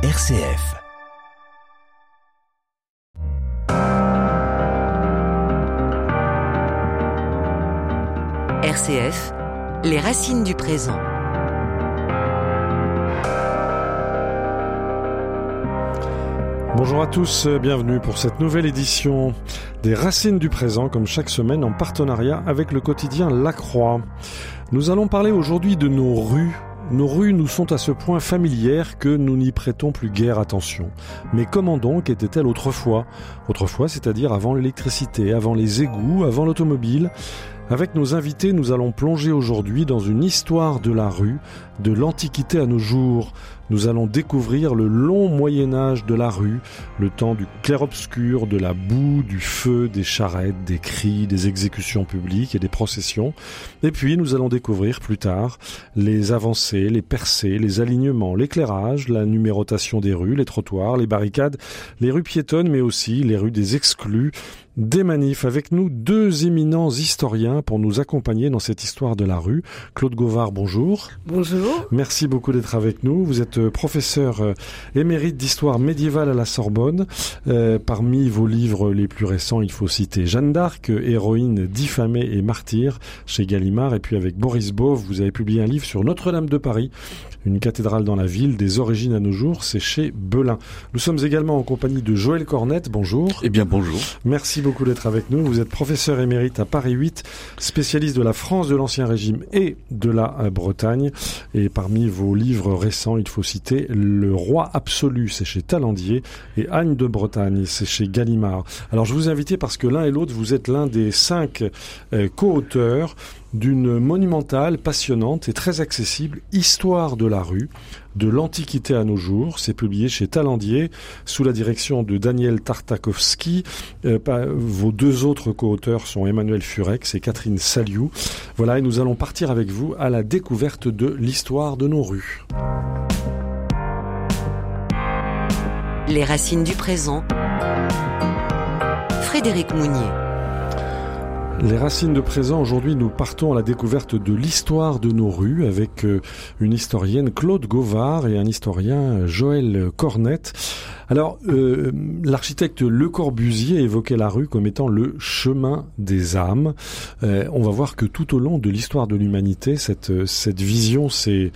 RCF. RCF, les racines du présent. Bonjour à tous, bienvenue pour cette nouvelle édition des Racines du présent, comme chaque semaine en partenariat avec le quotidien La Croix. Nous allons parler aujourd'hui de nos rues. Nos rues nous sont à ce point familières que nous n'y prêtons plus guère attention. Mais comment donc étaient-elles autrefois? Autrefois, c'est-à-dire avant l'électricité, avant les égouts, avant l'automobile? Avec nos invités, nous allons plonger aujourd'hui dans une histoire de la rue, de l'Antiquité à nos jours. Nous allons découvrir le long Moyen Âge de la rue, le temps du clair-obscur, de la boue, du feu, des charrettes, des cris, des exécutions publiques et des processions. Et puis nous allons découvrir plus tard les avancées, les percées, les alignements, l'éclairage, la numérotation des rues, les trottoirs, les barricades, les rues piétonnes, mais aussi les rues des exclus, des manifs. Avec nous, deux éminents historiens pour nous accompagner dans cette histoire de la rue. Claude Gauvard, bonjour. Bonjour. Merci beaucoup d'être avec nous. Vous êtes professeur euh, émérite d'histoire médiévale à la Sorbonne. Euh, parmi vos livres les plus récents, il faut citer Jeanne d'Arc, héroïne diffamée et martyre chez Gallimard. Et puis avec Boris Bove, vous avez publié un livre sur Notre-Dame de Paris, une cathédrale dans la ville, des origines à nos jours, c'est chez Belin. Nous sommes également en compagnie de Joël Cornette, bonjour. Eh bien bonjour. Merci beaucoup d'être avec nous. Vous êtes professeur émérite à Paris 8, spécialiste de la France de l'Ancien Régime et de la euh, Bretagne. Et parmi vos livres récents, il faut citer Le Roi Absolu, c'est chez Talandier, et Anne de Bretagne, c'est chez Gallimard. Alors je vous invite parce que l'un et l'autre, vous êtes l'un des cinq euh, co-auteurs d'une monumentale, passionnante et très accessible histoire de la rue, de l'Antiquité à nos jours. C'est publié chez Talandier sous la direction de Daniel Tartakovsky. Euh, vos deux autres co-auteurs sont Emmanuel Furex et Catherine Saliou. Voilà, et nous allons partir avec vous à la découverte de l'histoire de nos rues. Les racines du présent. Frédéric Mounier. Les racines de présent, aujourd'hui nous partons à la découverte de l'histoire de nos rues avec euh, une historienne Claude Gauvard et un historien Joël Cornette. Alors, euh, l'architecte Le Corbusier évoquait la rue comme étant le chemin des âmes. Euh, on va voir que tout au long de l'histoire de l'humanité, cette, cette vision s'est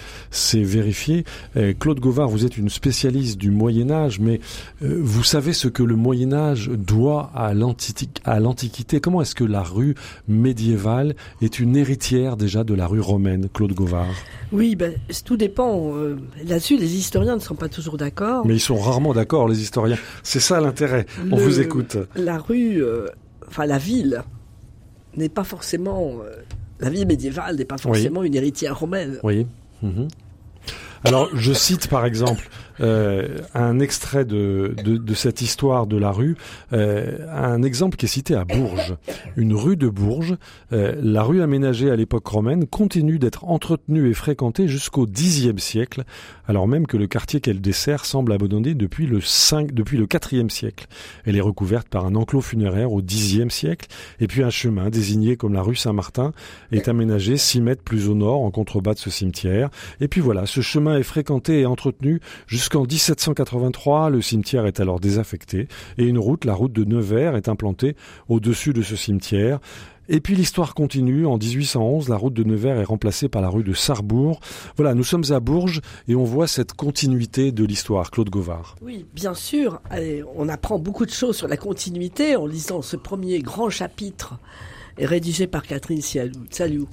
vérifiée. Euh, Claude Gauvard, vous êtes une spécialiste du Moyen Âge, mais euh, vous savez ce que le Moyen Âge doit à l'Antiquité. Comment est-ce que la rue médiévale est une héritière déjà de la rue romaine, Claude Gauvard? Oui, ben, tout dépend. Là-dessus, les historiens ne sont pas toujours d'accord. Mais ils sont rarement d'accord les historiens. C'est ça l'intérêt. On vous écoute. La rue, euh, enfin la ville, n'est pas forcément. Euh, la ville médiévale n'est pas forcément une héritière romaine. Oui. Mhm. Alors, je cite par exemple euh, un extrait de, de, de, cette histoire de la rue, euh, un exemple qui est cité à Bourges. Une rue de Bourges, euh, la rue aménagée à l'époque romaine, continue d'être entretenue et fréquentée jusqu'au Xe siècle, alors même que le quartier qu'elle dessert semble abandonné depuis le 5, depuis le IVe siècle. Elle est recouverte par un enclos funéraire au Xe siècle, et puis un chemin désigné comme la rue Saint-Martin est aménagé 6 mètres plus au nord en contrebas de ce cimetière. Et puis voilà, ce chemin est fréquenté et entretenu jusqu'en 1783. Le cimetière est alors désaffecté et une route, la route de Nevers, est implantée au-dessus de ce cimetière. Et puis l'histoire continue. En 1811, la route de Nevers est remplacée par la rue de Sarrebourg. Voilà, nous sommes à Bourges et on voit cette continuité de l'histoire. Claude Gauvard. Oui, bien sûr. on apprend beaucoup de choses sur la continuité en lisant ce premier grand chapitre rédigé par Catherine Saliou.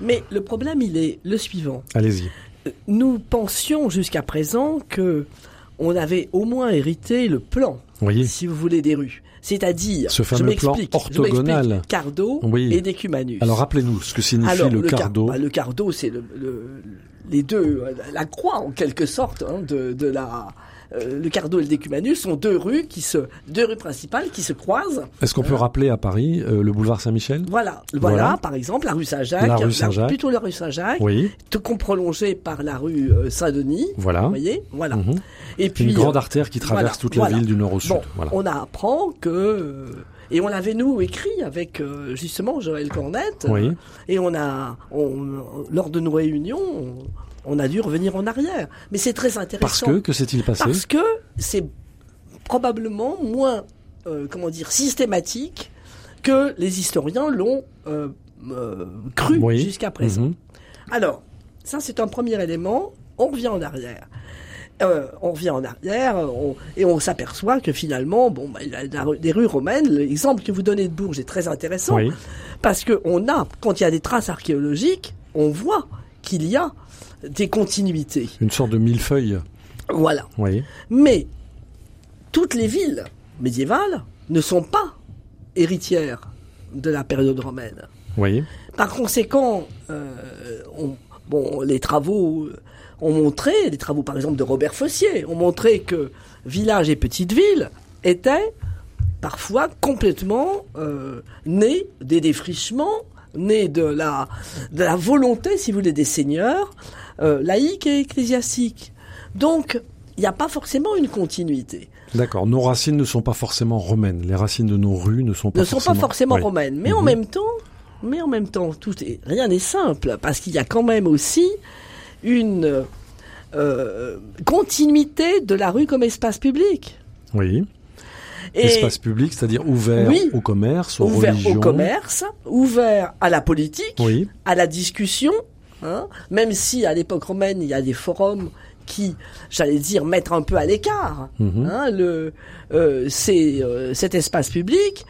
Mais le problème, il est le suivant. Allez-y nous pensions jusqu'à présent que on avait au moins hérité le plan, si vous voulez, des rues. C'est-à-dire, ce fameux plan orthogonal, cardo et décumanus. Alors rappelez-nous ce que signifie le, cardo. Bah, le cardo, c'est le, les deux, la croix en quelque sorte hein, de, de la euh, le Cardo et le Décumanus sont deux rues qui se, deux rues principales qui se croisent. Est-ce qu'on peut euh, rappeler à Paris euh, le boulevard Saint-Michel? Voilà, voilà, par exemple, la rue Saint-Jacques. La rue Saint-Jacques. Plutôt la rue Saint-Jacques. Oui. Tout prolongé par la rue Saint-Denis. Voilà. Vous voyez, voilà. Mhm. Et puis une grande artère qui traverse toute la ville du nord au sud. voilà. On apprend que et on l'avait nous écrit avec justement Joël Cornette. Oui. Et on a, on, lors de nos réunions, on a dû revenir en arrière. Mais c'est très intéressant. Parce que, que s'est-il passé Parce que c'est probablement moins, euh, comment dire, systématique que les historiens l'ont euh, euh, cru Oui. jusqu'à présent. Mhm. Alors, ça c'est un premier élément. On revient en arrière. Euh, on revient en arrière on- et on s'aperçoit que finalement, bon, bah, la- la- les rues romaines, l'exemple que vous donnez de Bourges est très intéressant Oui. parce que on a, quand il y a des traces archéologiques, on voit qu'il y a des continuités. Une sorte de millefeuille. Voilà. Oui. Mais toutes les villes médiévales ne sont pas héritières de la période romaine. Oui. Par conséquent, euh, on- bon, les travaux ont montré, les travaux par exemple de Robert Fossier, ont montré que villages et petites villes étaient parfois complètement euh, nés des défrichements, nés de la, de la volonté, si vous voulez, des seigneurs, euh, laïcs et ecclésiastiques. Donc, il n'y a pas forcément une continuité. D'accord. Nos racines ne sont pas forcément romaines. Les racines de nos rues ne sont pas ne sont forcément, pas forcément Oui. romaines. Mais en Mhm. même temps, mais en même temps, tout est, rien n'est simple parce qu'il y a quand même aussi une euh, continuité de la rue comme espace public. Oui. Et Espace public, c'est-à-dire ouvert Oui. au commerce, aux ouvert religions. au commerce, ouvert à la politique, Oui. à la discussion, hein, même si à l'époque romaine il y a des forums qui, j'allais dire, mettre un peu à l'écart Mhm. hein, le, euh, c'est, euh, cet espace public,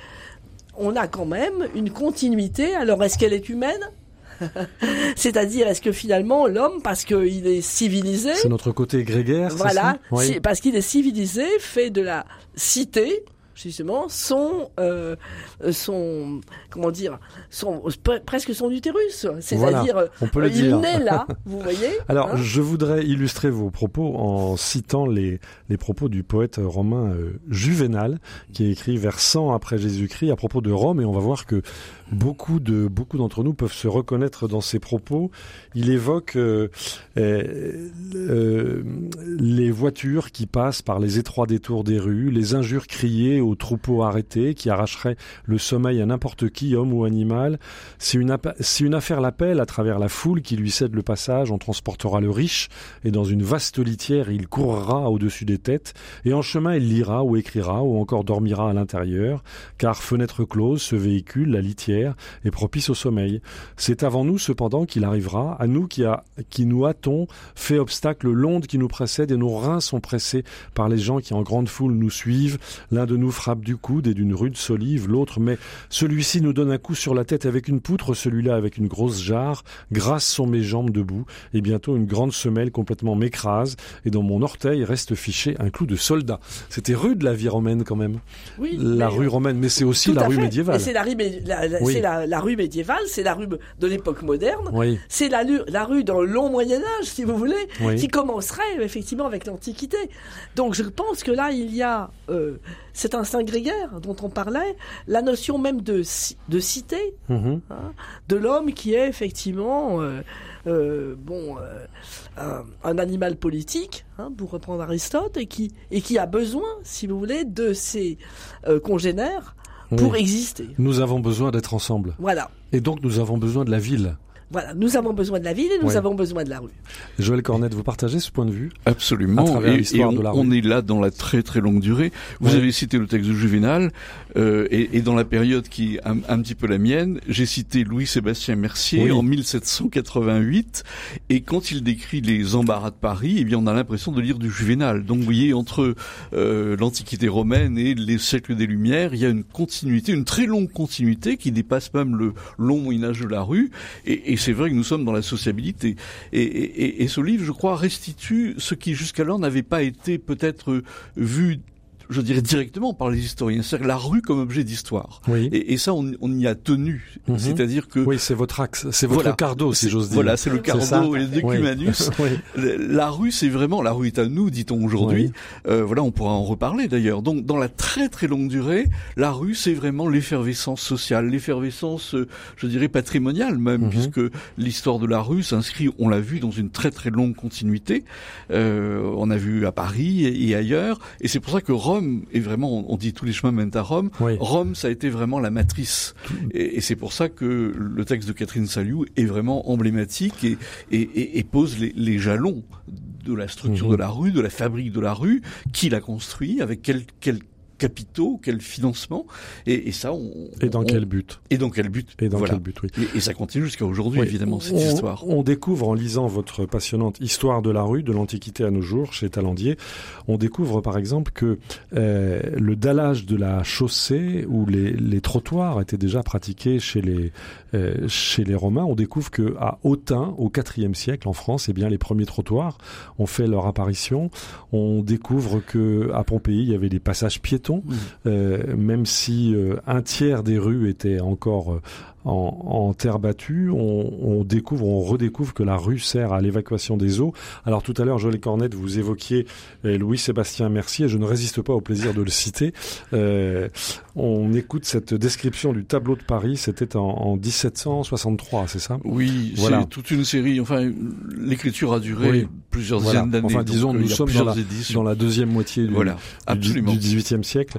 on a quand même une continuité. Alors, est-ce qu'elle est humaine? C'est-à-dire, est-ce que finalement, l'homme, parce qu'il est civilisé, C'est notre côté grégaire, voilà, Oui. parce qu'il est civilisé, fait de la cité, justement, son, euh, son, comment dire, son, pre- presque son utérus. C'est-à-dire, euh, on peut le il dire. naît là, vous voyez Alors, hein je voudrais illustrer vos propos en citant les, les propos du poète romain euh, Juvénal, qui écrit vers 100 après Jésus-Christ à propos de Rome, et on va voir que beaucoup de beaucoup d'entre nous peuvent se reconnaître dans ses propos. Il évoque euh, euh, euh, les voitures qui passent par les étroits détours des rues, les injures criées aux troupeaux arrêtés qui arracheraient le sommeil à n'importe qui, homme ou animal. Si une, si une affaire l'appelle à travers la foule qui lui cède le passage, on transportera le riche, et dans une vaste litière, il courra au-dessus des têtes, et en chemin, il lira ou écrira, ou encore dormira à l'intérieur, car fenêtre close, ce véhicule, la litière, est propice au sommeil. C'est avant nous, cependant, qu'il arrivera, à nous qui, a, qui nous hâtons, fait obstacle l'onde qui nous précède, et nos reins sont pressés par les gens qui en grande foule nous suivent. L'un de nous frappe du coude et d'une rude solive, l'autre met celui-ci nous donne un coup sur la tête avec une poutre, celui-là avec une grosse jarre. Grâce sont mes jambes debout, et bientôt une grande semelle complètement m'écrase, et dans mon orteil reste fiché un clou de soldat. C'était rude la vie romaine quand même. oui, La mais- rue romaine, mais c'est aussi la rue médiévale. Mais C'est la, rue mé- la- la- Oui. c'est la- la rue médiévale, c'est la rue de l'époque moderne. Oui, C'est la, rue dans le long Moyen Âge, si vous voulez, Oui. qui commencerait effectivement avec l'Antiquité. Donc je pense que là, il y a euh, cet instinct grégaire dont on parlait, la notion même de, ci- de cité, Mhm. hein, de l'homme qui est effectivement euh, euh, bon euh, un, un animal politique, hein, pour reprendre Aristote, et qui et qui a besoin, si vous voulez, de ses euh, congénères pour exister. Nous avons besoin d'être ensemble. Voilà. Et donc nous avons besoin de la ville. Voilà, nous avons besoin de la ville et nous Ouais. avons besoin de la rue. Joël Cornette, vous partagez ce point de vue Absolument. À travers et, et l'histoire on, de la rue. on est là dans la très très longue durée. Vous Ouais. avez cité le texte de Juvénal, euh, et, et dans la période qui est un, un petit peu la mienne, j'ai cité Louis-Sébastien Mercier Oui. en 1788, et quand il décrit les embarras de Paris, eh bien on a l'impression de lire du Juvénal. Donc vous voyez, entre euh, l'Antiquité romaine et les siècles des Lumières, il y a une continuité, une très longue continuité qui dépasse même le long Moyen-Âge de la rue, et, et c'est vrai que nous sommes dans la sociabilité. Et, et- et- et ce livre, je crois, restitue ce qui jusqu'alors n'avait pas été peut-être vu je dirais directement par les historiens, c'est-à-dire la rue comme objet d'histoire. Oui. Et, et ça, on, on y a tenu. Mhm. C'est-à-dire que Oui, c'est votre axe, c'est votre Voilà. cardo, si j'ose dire. Voilà, c'est le cardo et le decumanus. Oui. La rue, c'est vraiment la rue est à nous, dit-on aujourd'hui. Euh, voilà, on pourra en reparler d'ailleurs. Donc, dans la très très longue durée, la rue, c'est vraiment l'effervescence sociale, l'effervescence, euh, je dirais patrimoniale même, Mhm. puisque l'histoire de la rue s'inscrit, on l'a vu, dans une très très longue continuité. Euh, on a vu à Paris et, et ailleurs, et c'est pour ça que Rome Rome est vraiment, on dit tous les chemins mènent à Rome. Oui. Rome, ça a été vraiment la matrice. Et, et c'est pour ça que le texte de Catherine Saliou est vraiment emblématique et, et, et, et pose les, les, jalons de la structure Mhm. de la rue, de la fabrique de la rue, qui l'a construit, avec quel, quel capitaux, quel financement, et, et ça, on, Et dans on- quel but? Et dans quel but? Et dans Voilà. quel but, oui. Et, et ça continue jusqu'à aujourd'hui, Oui. évidemment, cette on, histoire. On découvre en lisant votre passionnante Histoire de la rue, de l'Antiquité à nos jours, chez Talandier, on découvre par exemple que euh, le dallage de la chaussée ou les, les trottoirs étaient déjà pratiqués chez les, euh, chez les Romains. On découvre que à Autun, au IVe siècle, en France, eh bien, les premiers trottoirs ont fait leur apparition. On découvre que à Pompéi, il y avait des passages piétons, Oui. euh, même si euh, un tiers des rues étaient encore euh, en, en terre battue, on, on découvre, on redécouvre que la rue sert à l'évacuation des eaux. Alors tout à l'heure, Jolie Cornette, vous évoquiez Louis-Sébastien Mercier, et je ne résiste pas au plaisir de le citer. Euh, on écoute cette description du tableau de Paris, c'était en, en 1763, c'est ça? Oui, Voilà. c'est toute une série. Enfin, l'écriture a duré Oui. plusieurs Voilà. dizaines d'années. Enfin, disons, euh, nous sommes dans la- éditions. Dans la deuxième moitié du, Voilà, du, absolument. du XVIIIe siècle.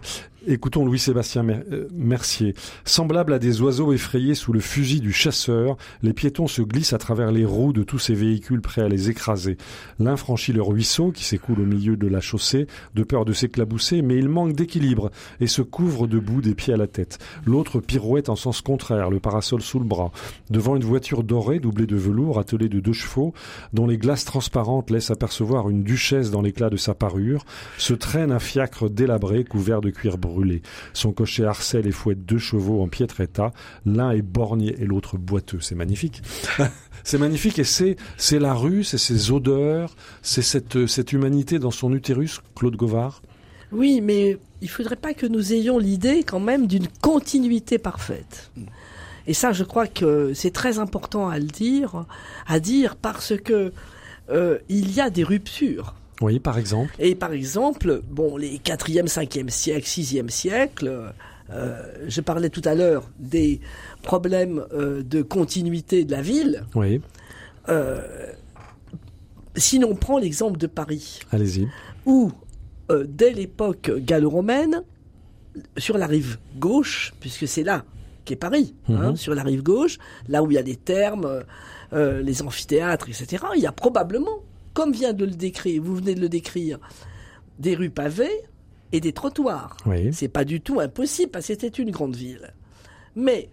Écoutons Louis-Sébastien euh, Mercier. Semblable à des oiseaux effrayés sous le fusil du chasseur, les piétons se glissent à travers les roues de tous ces véhicules prêts à les écraser. L'un franchit le ruisseau qui s'écoule au milieu de la chaussée, de peur de s'éclabousser, mais il manque d'équilibre et se couvre des pieds à la tête. L'autre pirouette en sens contraire, le parasol sous le bras, devant une voiture dorée doublée de velours attelée de deux chevaux, dont les glaces transparentes laissent apercevoir une duchesse dans l'éclat de sa parure, se traîne un fiacre délabré couvert de cuir brûlé. Son cocher harcèle et fouette deux chevaux en piètre état. L'un est borgne et l'autre boiteux. C'est magnifique. c'est magnifique et c'est, c'est la rue, c'est ses odeurs, c'est cette, cette humanité dans son utérus, Claude Govard? Oui, mais il faudrait pas que nous ayons l'idée quand même d'une continuité parfaite. Et ça, je crois que c'est très important à le dire, à dire parce que euh, il y a des ruptures. Oui, par exemple. Et par exemple, bon, les 4e, 5e siècle, 6e siècle, euh, je parlais tout à l'heure des problèmes euh, de continuité de la ville. Oui, si l'on prend l'exemple de Paris, allez-y. où, euh, dès l'époque gallo-romaine, sur la rive gauche, puisque c'est là qu'est Paris, hein, Mhm. sur la rive gauche, là où il y a les thermes, euh, les amphithéâtres, etc., il y a probablement, comme vient de le décrire, vous venez de le décrire, des rues pavées et des trottoirs. Oui. C'est pas du tout impossible parce que c'était une grande ville. Mais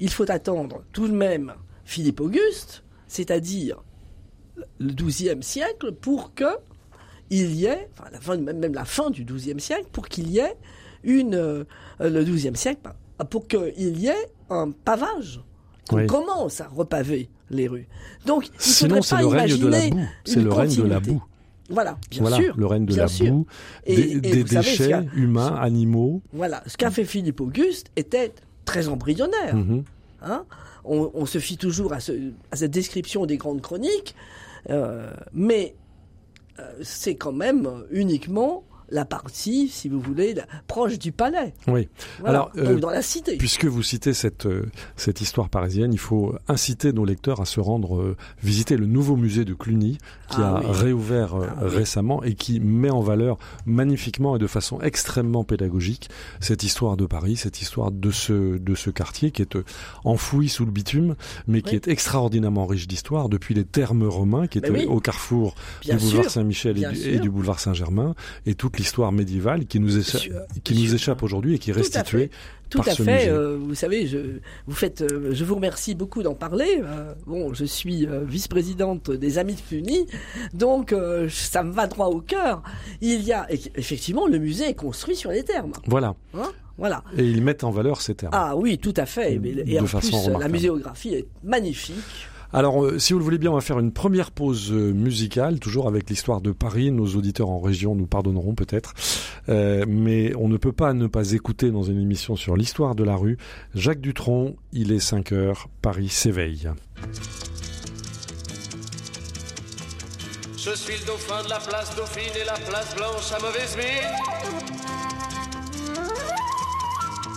il faut attendre tout de même Philippe Auguste, c'est-à-dire le XIIe siècle, pour que il y ait, enfin la fin, même, la fin du XIIe siècle, pour qu'il y ait une, euh, le XIIe siècle, pas- pour qu'il y ait un pavage. Qu'on Oui. commence à repaver les rues? Donc, il Sinon, c'est pas le règne de la boue. C'est le règne de la boue. Voilà, bien voilà, sûr. le règne de la sûr. boue, Et- des, et des vous savez, ce déchets humains, animaux. Voilà, ce qu'a fait Philippe Auguste était très embryonnaire. Mhm. hein. on, on se fie toujours à, ce- à cette description des grandes chroniques, euh, mais c'est quand même uniquement la partie, si vous voulez, la- proche du palais. Oui. Voilà, Alors, euh, dans la cité. Puisque vous citez cette, euh, cette histoire parisienne, il faut inciter nos lecteurs à se rendre euh, visiter le nouveau musée de Cluny qui Ah a oui. réouvert euh, Ah oui. récemment et qui met en valeur magnifiquement et de façon extrêmement pédagogique cette histoire de Paris, cette histoire de ce, de ce quartier qui est enfoui sous le bitume, mais qui Oui. est extraordinairement riche d'histoire depuis les thermes romains qui étaient au carrefour Bien du boulevard. Saint-Michel et, du boulevard Saint-Germain et toute l'histoire médiévale qui nous, écha- Sûr, qui sûr. nous échappe aujourd'hui et qui est Tout à restituée fait. Tout par à fait. euh, vous savez, je, vous faites, euh, je vous remercie beaucoup d'en parler. Euh, bon, je suis vice-présidente des Amis de Cluny, donc ça me va droit au cœur. Il y a effectivement le musée est construit sur les thermes. Voilà. hein, voilà. Et ils mettent en valeur ces termes. Ah oui, tout à fait. Et De en façon plus, la muséographie est magnifique. Alors, euh, si vous le voulez bien, on va faire une première pause euh, musicale, toujours avec l'histoire de Paris. Nos auditeurs en région nous pardonneront peut-être. Euh, mais on ne peut pas ne pas écouter dans une émission sur l'histoire de la rue Jacques Dutronc, il est 5 heures, Paris s'éveille. Je suis dauphin de la place Dauphine et la place Blanche à mauvaise mine.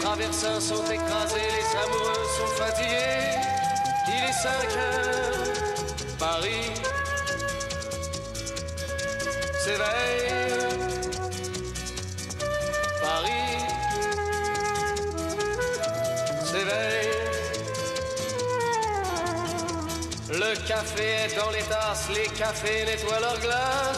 Traversins sont écrasés, les amoureux sont fatigués. Il est 5 heures, Paris s'éveille. Paris s'éveille. Le café est dans les tasses, les cafés nettoient leurs glaces.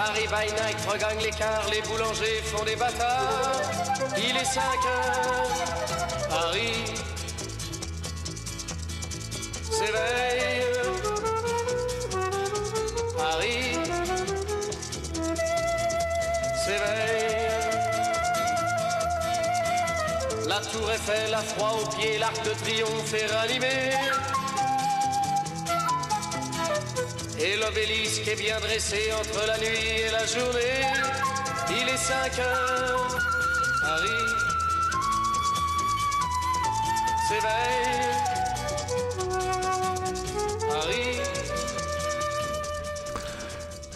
Paris by night regagne l'écart, les boulangers font des bâtards. Il est 5 heures, Paris s'éveille. Paris s'éveille. La tour Eiffel a froid aux pieds, l'arc de triomphe est ranimé. L'obélisque est bien dressé entre la nuit et la journée. Il est 5 heures, Paris s'éveille. Paris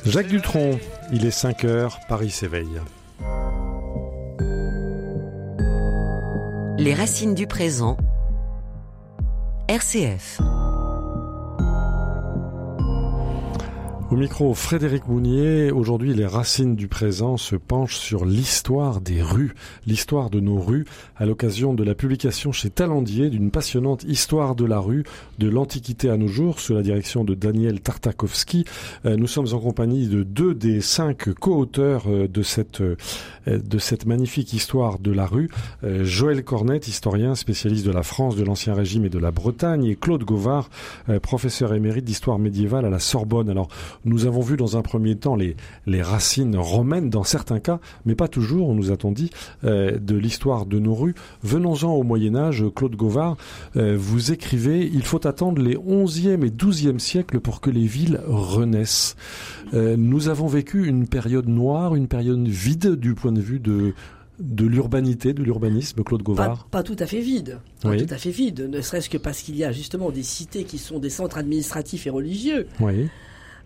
Jacques Dutronc, il est 5 heures, Paris s'éveille. Les racines du présent. RCF. Au micro, Frédéric Mounier. Aujourd'hui, les racines du présent se penchent sur l'histoire des rues, l'histoire de nos rues, à l'occasion de la publication chez Talendier d'une passionnante histoire de la rue, de l'Antiquité à nos jours, sous la direction de Daniel Tartakovsky. Euh, nous sommes en compagnie de deux des cinq co-auteurs euh, de cette, euh, de cette magnifique histoire de la rue. Joël Cornette, historien spécialiste de la France, de l'Ancien Régime et de la Bretagne, et Claude Gauvard, professeur émérite d'histoire médiévale à la Sorbonne. Alors, nous avons vu dans un premier temps les, les racines romaines dans certains cas, mais pas toujours, on nous a-t-on dit, euh, de l'histoire de nos rues. Venons-en au Moyen Âge, Claude Gauvard, euh, vous écrivez, il faut attendre les 11e et 12e siècles pour que les villes renaissent. Euh, nous avons vécu une période noire, une période vide du point de vue de de l'urbanité, de l'urbanisme, Claude Pas, Gauvard. pas tout à fait vide. Pas Oui. tout à fait vide. Ne serait-ce que parce qu'il y a justement des cités qui sont des centres administratifs et religieux Oui.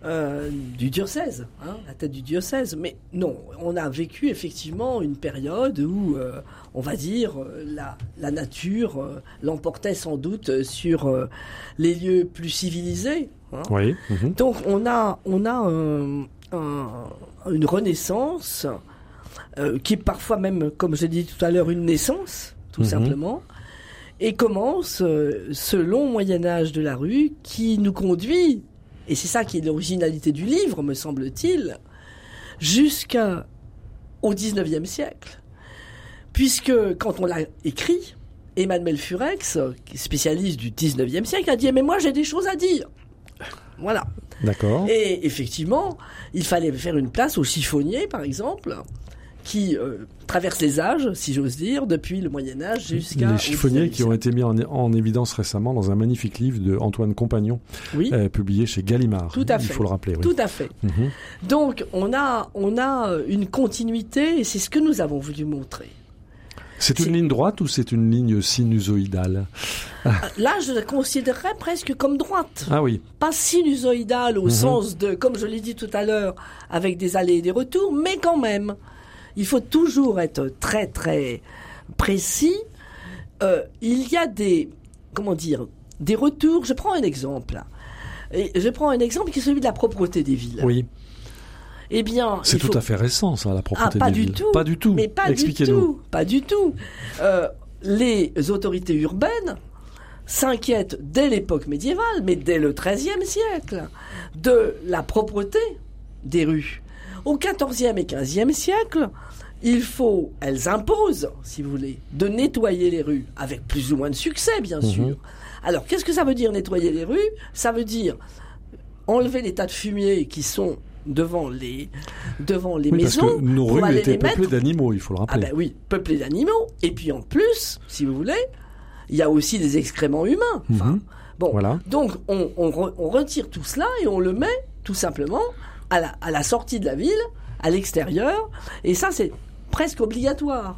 Euh, du diocèse, hein, la tête du diocèse. Mais non, on a vécu effectivement une période où, euh, on va dire, euh, la, la nature euh, l'emportait sans doute sur les lieux plus civilisés. hein. Oui. mhm. Donc on a, on a un- un- une renaissance qui est parfois même, comme je l'ai dit tout à l'heure, une naissance, tout Mhm. simplement, et commence euh, ce long Moyen Âge de la rue qui nous conduit, et c'est ça qui est l'originalité du livre, me semble-t-il, jusqu'à au XIXe siècle, puisque quand on l'a écrit, Emmanuel Furex, spécialiste du XIXe siècle, a dit mais moi j'ai des choses à dire. Voilà. D'accord. Et effectivement, il fallait faire une place aux chiffonniers, par exemple, qui euh, traversent les âges, si j'ose dire, depuis le Moyen Âge jusqu'à... Les chiffonniers qui ont été mis en, en évidence récemment dans un magnifique livre de Antoine Compagnon, Oui, euh, publié chez Gallimard. Tout à Il fait. faut le rappeler. Oui. tout à fait. Mhm. Donc, on a, on a euh, une continuité, et c'est ce que nous avons voulu montrer. C'est une ligne droite ou c'est une ligne sinusoïdale? Euh, Là, je la considérerais presque comme droite. Ah oui. Pas sinusoïdale au Mhm. sens de, comme je l'ai dit tout à l'heure, avec des allées et des retours, mais quand même, il faut toujours être très très précis. Euh, il y a des, comment dire, des retours. Je prends un exemple. Et je prends un exemple qui est celui de la propreté des villes. Oui. Eh bien, C'est tout faut- à fait récent, ça, la ah, propreté pas des du villes. tout. Pas du tout. Mais pas du Expliquez-nous. tout. Pas du tout. Euh, les autorités urbaines s'inquiètent dès l'époque médiévale, mais dès le XIIIe siècle, de la propreté des rues. Au XIVe et XVe siècle, il faut, elles imposent, si vous voulez, de nettoyer les rues, avec plus ou moins de succès, bien Mhm. sûr. Alors, qu'est-ce que ça veut dire nettoyer les rues? Ça veut dire enlever les tas de fumier qui sont devant les, devant les Oui, parce maisons que nos rues étaient peuplées d'animaux, il faut le ah rappeler. ben oui, peuplé d'animaux. Et puis en plus, si vous voulez, il y a aussi des excréments humains. Enfin, Mhm. bon, Voilà. donc on, on re- on retire tout cela et on le met tout simplement à la, à la sortie de la ville, à l'extérieur. Et ça, c'est presque obligatoire.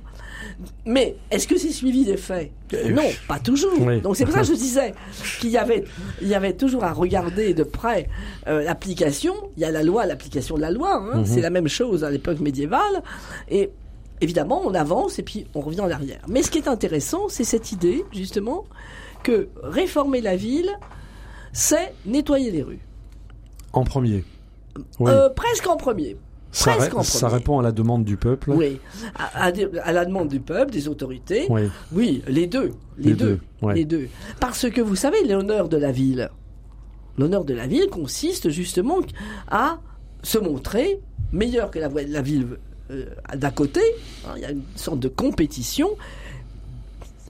Mais est-ce que c'est suivi des faits? Non, pas toujours. Oui. Donc c'est pour ça que je disais qu'il y avait, il y avait toujours à regarder de près euh, l'application. Il y a la loi, l'application de la loi. hein. Mhm. C'est la même chose à l'époque médiévale. Et évidemment, on avance et puis on revient en arrière. Mais ce qui est intéressant, c'est cette idée, justement, que réformer la ville, c'est nettoyer les rues. En premier. Oui. Euh, presque en premier. ça, presque ré- en ça premier. répond à la demande du peuple. Oui. À, à des- à la demande du peuple, des autorités. Oui. Oui, les deux. Les, Les deux. deux, ouais. Les deux. Parce que vous savez, l'honneur de la ville, l'honneur de la ville consiste justement à se montrer meilleur que la ville euh, d'à côté. hein, Il y a une sorte de compétition.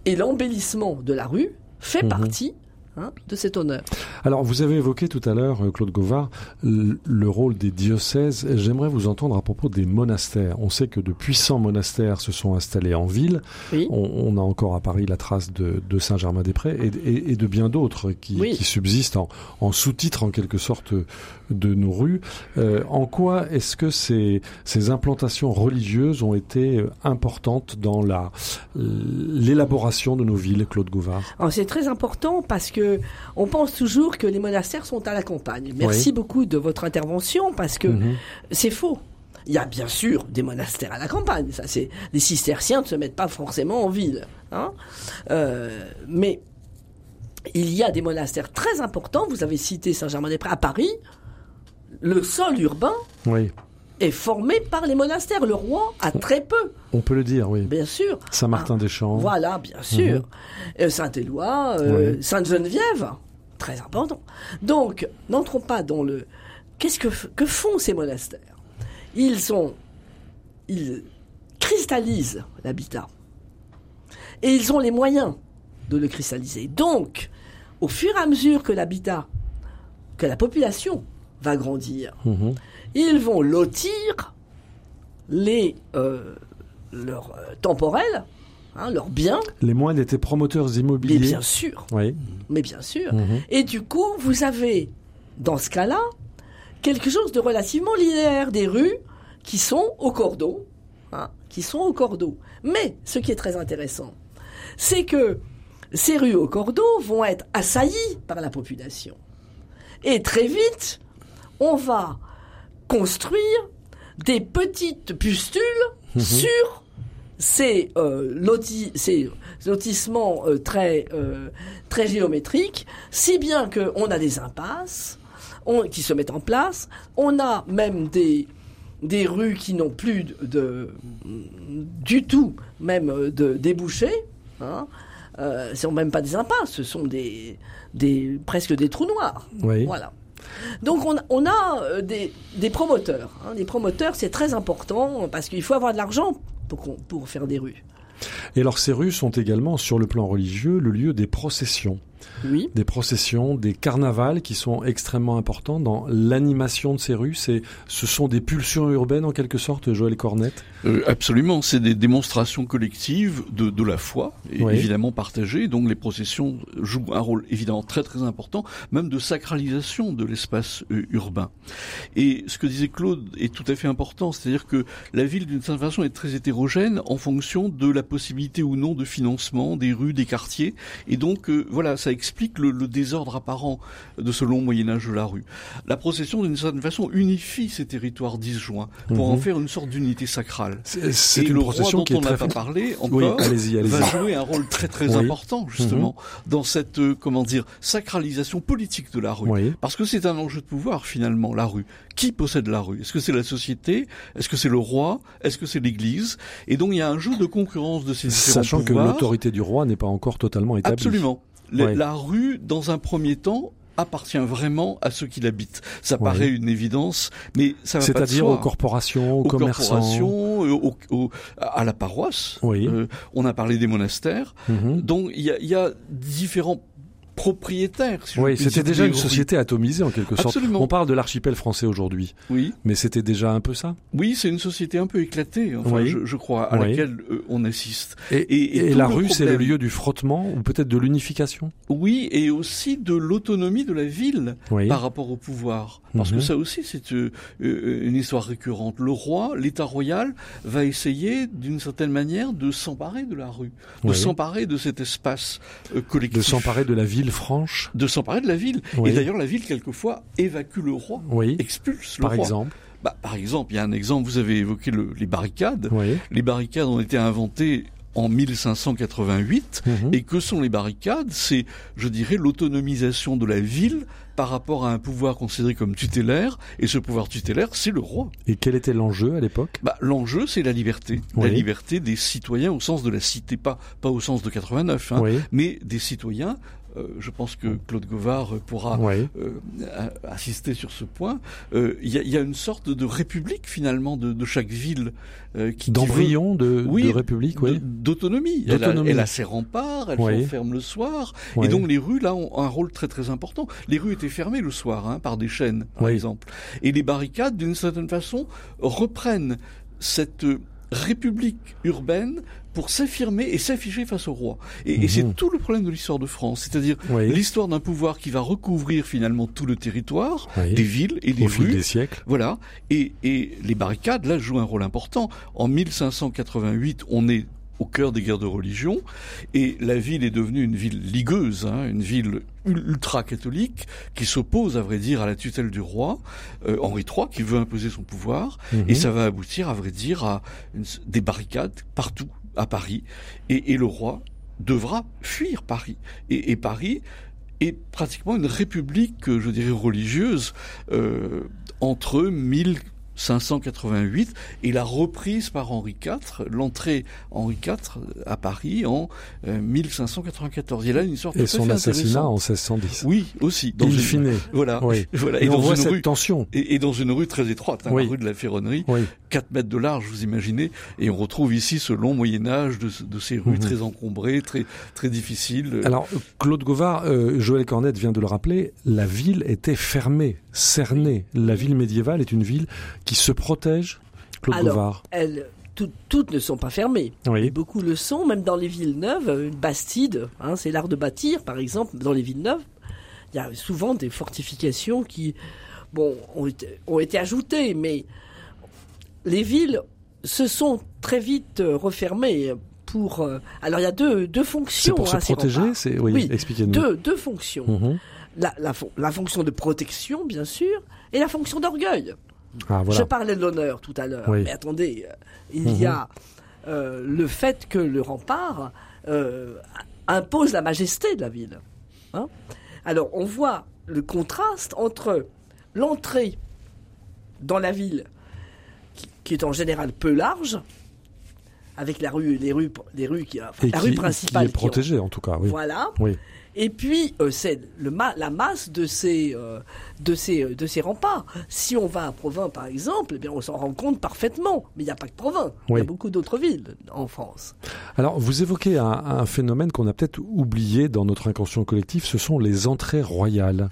Et l'embellissement de la rue fait Mhm. partie hein, de cet honneur. Alors, vous avez évoqué tout à l'heure, euh, Claude Gauvard, le rôle des diocèses. J'aimerais vous entendre à propos des monastères. On sait que de puissants monastères se sont installés en ville. Oui. On, on a encore à Paris la trace de, de Saint-Germain-des-Prés et, et- et de bien d'autres qui, Oui. qui subsistent en, en sous-titre, en quelque sorte, de nos rues. Euh, en quoi est-ce que ces, ces implantations religieuses ont été euh, importantes dans la l'élaboration de nos villes, Claude Gauvard? C'est très important parce que on pense toujours que les monastères sont à la campagne. Merci beaucoup de votre intervention parce que Mhm. c'est faux. Il y a bien sûr des monastères à la campagne. Ça, c'est les cisterciens ne se mettent pas forcément en ville, hein. Euh, mais il y a des monastères très importants. Vous avez cité Saint-Germain-des-Prés à Paris. Le sol urbain Oui, est formé par les monastères. Le roi a très peu, on peut le dire, oui. bien sûr. Saint-Martin-des-Champs. Voilà, bien sûr. Mhm. Euh, Saint-Éloi, euh, Oui. Sainte-Geneviève, très important. Donc, n'entrons pas dans le... Qu'est-ce que font ces monastères? Ils sont... Ils cristallisent l'habitat. Et ils ont les moyens de le cristalliser. Donc, au fur et à mesure que l'habitat, que la population va grandir, Mhm. Ils vont lotir les euh, leurs euh, temporels, hein, leurs biens, Les moines étaient promoteurs mais immobiliers. bien sûr, Oui. mais bien sûr. Mhm. Et du coup, vous avez, dans ce cas-là, quelque chose de relativement linéaire, des rues qui sont au cordeau, hein, qui sont au cordeau. Mais ce qui est très intéressant, c'est que ces rues au cordeau vont être assaillies par la population. Et très vite, on va construire des petites pustules sur ces, euh, loti- ces lotissements euh, très, euh, très géométriques, si bien qu'on a des impasses on- qui se mettent en place, on a même des, des rues qui n'ont plus de, de- du tout même de débouchés. Hein. Ce sont même pas des impasses, ce sont des, des presque des trous noirs. Oui. Voilà. Donc on, a euh, des, promoteurs. hein. Des promoteurs, c'est très important parce qu'il faut avoir de l'argent pour, pour faire des rues. Et alors ces rues sont également, sur le plan religieux, le lieu des processions. Oui. Des processions, des carnavals qui sont extrêmement importants dans l'animation de ces rues. C'est, ce sont des pulsions urbaines en quelque sorte, Joël Cornette? Euh, absolument, c'est des démonstrations collectives de, de la foi, et Oui. évidemment partagées. Donc les processions jouent un rôle évidemment très très important, même de sacralisation de l'espace euh, urbain. Et ce que disait Claude est tout à fait important, c'est-à-dire que la ville d'une certaine façon est très hétérogène en fonction de la possibilité ou non de financement des rues, des quartiers. Et donc euh, voilà, ça explique le, le désordre apparent de ce long Moyen Âge de la rue. La procession d'une certaine façon unifie ces territoires disjoints pour en Mhm. faire une sorte d'unité sacrale. C'est, une le procession roi dont on n'a pas parlé Oui, encore allez-y, allez-y. va jouer un rôle très très Oui. Mhm. important justement dans cette euh, comment dire sacralisation politique de la rue. Oui. Parce que c'est un enjeu de pouvoir finalement la rue. Qui possède la rue? Est-ce que c'est la société? Est-ce que c'est le roi? Est-ce que c'est l'Église? Et donc il y a un jeu de concurrence de ces différents Sachant que l'autorité du roi n'est pas encore totalement établie. Absolument. La, Ouais. la rue, dans un premier temps, appartient vraiment à ceux qui l'habitent. Ça paraît une évidence, mais ça va C'est-à-dire aux corporations, aux, aux commerçants. corporations, à la paroisse. Oui. Euh, on a parlé des monastères. Mhm. Donc il y a, il y a différents si je Oui, c'était déjà une société atomisée en quelque sorte. Absolument. On parle de l'archipel français aujourd'hui, Oui, mais c'était déjà un peu ça. oui, c'est une société un peu éclatée, enfin, Oui. je, je crois, à Oui. laquelle euh, on assiste. Et, Et- et et tout la rue, c'est le lieu du frottement ou peut-être de l'unification? Oui, et aussi de l'autonomie de la ville Oui. par rapport au pouvoir. Parce Mhm. que ça aussi, c'est euh, euh, une histoire récurrente. Le roi, l'État royal, va essayer, d'une certaine manière, de s'emparer de la rue, de Oui. s'emparer de cet espace euh, collectif. De s'emparer de la ville franche. de s'emparer de la ville. Oui. Et d'ailleurs, la ville, quelquefois, évacue le roi, Oui. expulse le Par roi. exemple. Bah, par exemple, il y a un exemple, vous avez évoqué le- les barricades. Oui. Les barricades ont été inventées en 1588. Mhm. Et que sont les barricades C'est, je dirais, l'autonomisation de la ville par rapport à un pouvoir considéré comme tutélaire. Et ce pouvoir tutélaire, c'est le roi. Et quel était l'enjeu à l'époque? Bah, l'enjeu, c'est la liberté. Oui. La liberté des citoyens au sens de la cité, pas, pas au sens de 89, hein, Oui. mais des citoyens. Euh, je pense que Claude Govard pourra Oui. euh, assister sur ce point. Euh, Il y, a, y a une sorte de république finalement de, de chaque ville euh, qui, D'embryon de, Oui, de république, oui. d'autonomie. Elle, elle a ses remparts, elle Oui. s'enferme le soir. Et donc les rues, là, ont un rôle très très important. Les rues étaient fermées le soir hein, par des chaînes, par exemple. Et les barricades, d'une certaine façon, reprennent cette euh, république urbaine pour s'affirmer et s'afficher face au roi. Et, et Mhm. c'est tout le problème de l'histoire de France. C'est-à-dire Oui. l'histoire d'un pouvoir qui va recouvrir finalement tout le territoire, Oui. des villes et des Au fil rues. des siècles. Voilà. Et, et les barricades, là, jouent un rôle important. En 1588, on est au cœur des guerres de religion, et la ville est devenue une ville ligueuse, hein, une ville ultra-catholique, qui s'oppose, à vrai dire, à la tutelle du roi, euh, Henri III, qui veut imposer son pouvoir, Mhm. et ça va aboutir, à vrai dire, à une- des barricades partout à Paris, et, le roi devra fuir Paris. Et, Paris est pratiquement une république, je dirais, religieuse, euh, entre 1588 et la reprise par Henri IV, l'entrée Henri IV à Paris en euh, 1594. Il a là une histoire Et son assassinat en intéressante. 1610. Oui, aussi. In une- fine. Voilà. Oui. voilà. Et, Et, on dans voit une cette rue. tension. Et, et dans une rue très étroite, hein, Oui. la rue de la Ferronnerie, Oui. 4 mètres de large, vous imaginez, et on retrouve ici ce long Moyen Âge de, de ces rues Mhm. très encombrées, très très difficiles. Alors, Claude Gauvard, euh, Joël Cornette vient de le rappeler, la ville était fermée, cernée. La ville médiévale est une ville qui se protège. Claude Alors, Gauvard. elles, tout- toutes ne sont pas fermées. Oui. Beaucoup le sont, même dans les villes neuves. Une bastide, hein, c'est l'art de bâtir, par exemple, dans les villes neuves. Il y a souvent des fortifications qui, bon, ont été, ont été ajoutées, mais les villes se sont très vite euh, refermées pour. euh, alors il y a deux, deux C'est fonctions. pour se hein, protéger c'est oui, Oui, expliquez-nous. Deux, deux fonctions. Mhm. La, la fonction de protection, bien sûr, et la fonction d'orgueil. Ah Je parlais de l'honneur tout à l'heure, Oui. mais attendez, euh, il Mhm. y a euh, le fait que le rempart euh, impose la majesté de la ville. hein. Alors on voit le contraste entre l'entrée dans la ville, qui, qui est en général peu large, avec la rue, les rues, les rues qui, enfin, la qui, rue principale. est qui en- protégée en tout cas. Oui. Voilà. Oui. Et puis, euh, c'est le ma- la masse de ces, euh, de, ces, euh, de ces remparts. Si on va à Provins, par exemple, eh bien, on s'en rend compte parfaitement. Mais il n'y a pas que Provins. Il y a beaucoup d'autres villes en France. Alors, vous évoquez un, un phénomène qu'on a peut-être oublié dans notre inconscient collectif, ce sont les entrées royales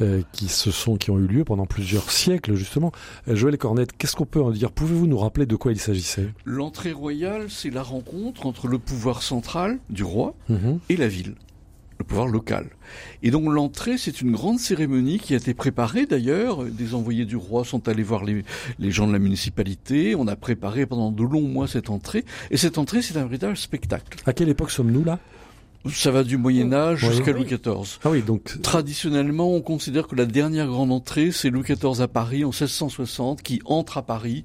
euh, qui se sont, qui ont eu lieu pendant plusieurs siècles justement. Joël Cornette, qu'est-ce qu'on peut en dire? Pouvez-vous nous rappeler de quoi il s'agissait? L'entrée royale, c'est la rencontre entre le pouvoir central du roi Mhm. et la ville, le pouvoir local. Et donc l'entrée, c'est une grande cérémonie qui a été préparée d'ailleurs. Des envoyés du roi sont allés voir les, les gens de la municipalité. On a préparé pendant de longs mois cette entrée. Et cette entrée, c'est un véritable spectacle. À quelle époque sommes-nous là? Ça va du Moyen Âge Oui. jusqu'à Oui. Louis XIV. Ah oui, donc Traditionnellement, on considère que la dernière grande entrée, c'est Louis XIV à Paris en 1660, qui entre à Paris.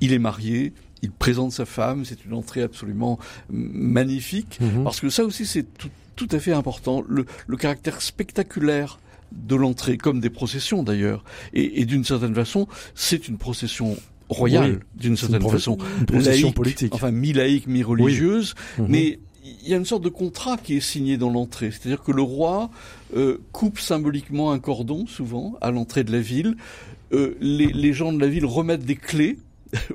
Il est marié, il présente sa femme, c'est une entrée absolument magnifique. Mhm. Parce que ça aussi, c'est tout, tout à fait important. Le, le caractère spectaculaire de l'entrée, comme des processions d'ailleurs. Et, et d'une certaine façon, c'est une procession royale, Oui, d'une une certaine façon. une procession Laïque, politique. Enfin, mi-laïque, mi-religieuse. Mhm. Mais il y a une sorte de contrat qui est signé dans l'entrée. C'est-à-dire que le roi euh, coupe symboliquement un cordon, souvent, à l'entrée de la ville. Euh, les, les gens de la ville remettent des clés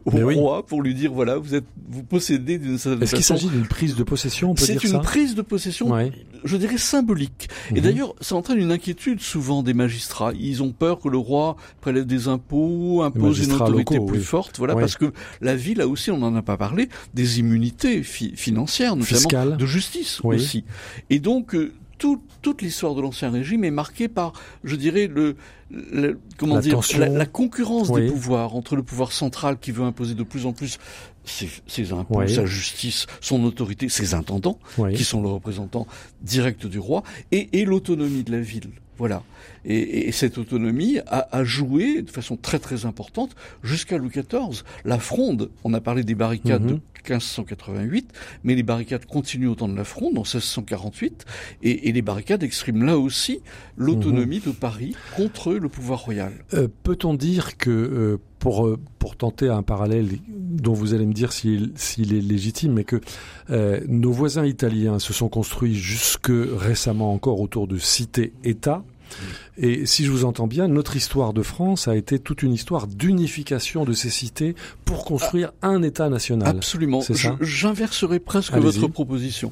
au Mais oui. roi pour lui dire voilà vous êtes vous possédez d'une certaine Est-ce qu'il s'agit d'une prise de possession, C'est une prise de possession, Ouais. je dirais symbolique. Et Mhm. d'ailleurs, ça entraîne une inquiétude souvent des magistrats. Ils ont peur que le roi prélève des impôts, impose une autorité locaux, plus oui. forte. Voilà, Oui. parce que la ville a aussi, on n'en a pas parlé, des immunités fi- financières, notamment Fiscales. de justice aussi. Et donc, euh, tout- toute l'histoire de l'ancien régime est marquée par, je dirais, le, le- comment La dire, la, la concurrence Oui. des pouvoirs entre le pouvoir central qui veut imposer de plus en plus ses, ses impôts, Oui. sa justice, son autorité, ses intendants Oui. qui sont le représentant direct du roi, et, et l'autonomie de la ville. Voilà. Et, et cette autonomie a, a joué de façon très très importante jusqu'à Louis XIV. La fronde, on a parlé des barricades Mhm. de 1588, mais les barricades continuent au temps de la fronde en 1648, et, les barricades expriment là aussi l'autonomie de Paris contre le pouvoir royal. Euh, Peut-on dire que, euh, pour, euh, pour tenter un parallèle dont vous allez me dire s'il est légitime, mais que nos voisins italiens se sont construits jusque récemment encore autour de cités-États, et si je vous entends bien, notre histoire de France a été toute une histoire d'unification de ces cités pour construire un État national. Absolument. C'est Je- ça J'inverserai presque votre proposition.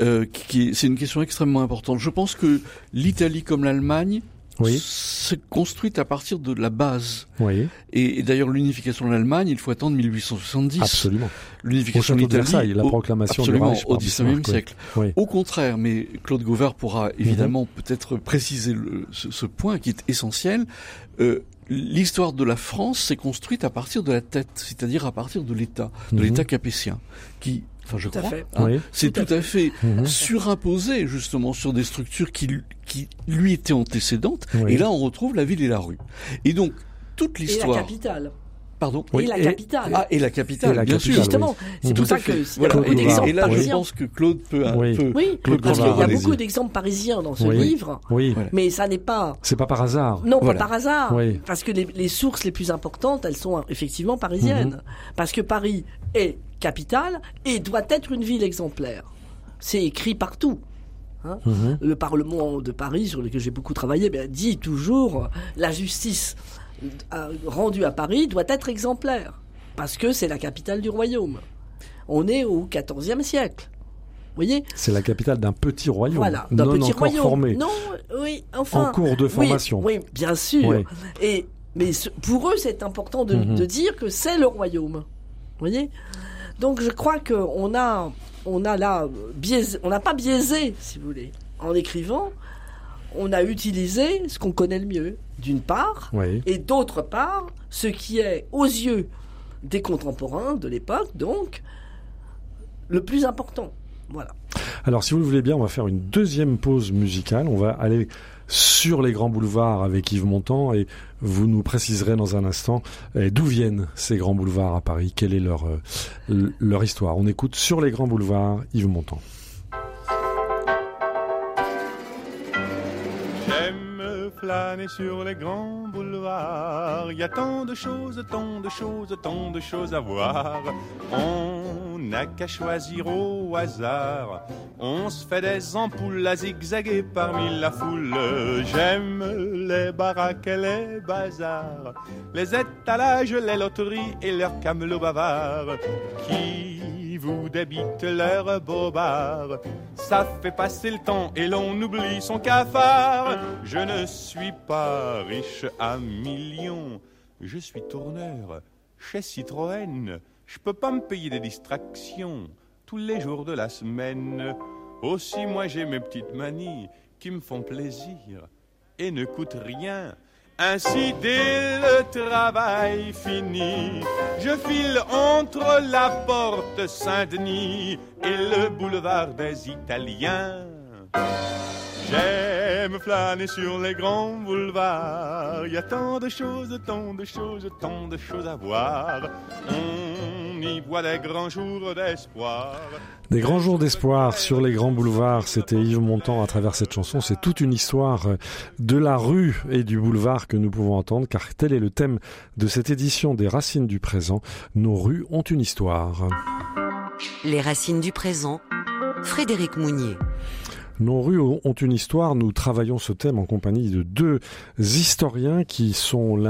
Euh, qui, qui- c'est une question extrêmement importante. Je pense que l'Italie comme l'Allemagne Oui, s'est construite à partir de la base. oui, Et, et d'ailleurs, l'unification de l'Allemagne, il faut attendre 1870. absolument. Au L'unification de l'Italie, Versailles, la au- proclamation absolument, du au par Bismarck, XIXe siècle. Oui. Au contraire, mais Claude Gauvard pourra Mhm. évidemment peut-être préciser le- ce, ce point qui est essentiel. Euh, L'histoire de la France s'est construite à partir de la tête, c'est-à-dire à partir de l'État, de Mhm. l'État capétien, qui, enfin je Tout à crois, fait. hein, Oui. c'est Tout à tout à fait Mhm. surimposé justement sur des structures qui, lui- qui lui étaient antécédentes. Oui. Et là, on retrouve la ville et la rue. Et donc toute Et la l'histoire. capitale. Pardon. Oui, et la capitale. Ah, et la capitale, Et la bien capitale, sûr. Justement, c'est pour Tout ça a Voilà. Et là, je parisiens. pense que Claude peut, un Oui. peu Oui, Claude parce qu'il y a allez-y. beaucoup d'exemples parisiens dans ce Oui. livre, Oui, mais ça n'est pas... c'est pas par hasard. Non, Voilà. pas par hasard. Oui. Parce que les, les sources les plus importantes, elles sont euh, effectivement parisiennes. Mhm. Parce que Paris est capitale et doit être une ville exemplaire. C'est écrit partout. hein. Mhm. Le Parlement de Paris, sur lequel j'ai beaucoup travaillé, ben, dit toujours la justice euh, rendue à Paris doit être exemplaire. Parce que c'est la capitale du royaume. On est au XIVe siècle. Vous voyez? C'est la capitale d'un petit royaume, Voilà, d'un non petit encore royaume. formé, Non, oui, enfin. en cours de formation. Oui, bien sûr. Oui. Et mais ce- pour eux, c'est important de, Mhm. de dire que c'est le royaume. Vous voyez? Donc je crois que on a, on a là biaisé, on n'a pas biaisé, si vous voulez, en écrivant. On a utilisé ce qu'on connaît le mieux, d'une part, Oui. et d'autre part, ce qui est aux yeux des contemporains de l'époque, donc le plus important. Voilà. Alors, si vous le voulez bien, on va faire une deuxième pause musicale. On va aller sur les grands boulevards avec Yves Montand et vous nous préciserez dans un instant eh, d'où viennent ces grands boulevards à Paris, quelle est leur, euh, leur histoire? On écoute sur les grands boulevards Yves Montand. J'aime sur les grands boulevards. Y a tant de choses, tant de choses, tant de choses à voir. N'a qu'à choisir au hasard. On se fait des ampoules à zigzaguer parmi la foule. J'aime les baraques et les bazars. Les étalages, les loteries et leurs camelots bavards. Qui vous débitent leurs bobards. Ça fait passer le temps et l'on oublie son cafard. Je ne suis pas riche à millions. Je suis tourneur chez Citroën. Je peux pas me payer des distractions tous les jours de la semaine. Aussi, moi j'ai mes petites manies qui me font plaisir et ne coûtent rien. Ainsi, dès le travail fini, je file entre la porte Saint-Denis et le boulevard des Italiens. J'aime flâner sur les grands boulevards. Il y a tant de choses, tant de choses, tant de choses à voir. On y voit des grands jours d'espoir. Des grands jours d'espoir sur les grands boulevards, c'était Yves Montand à travers cette chanson. C'est toute une histoire de la rue et du boulevard que nous pouvons entendre, car tel est le thème de cette édition des Racines du présent. Nos rues ont une histoire. Les racines du présent. Frédéric Mounier. Nos rues ont une histoire. Nous travaillons ce thème en compagnie de deux historiens qui sont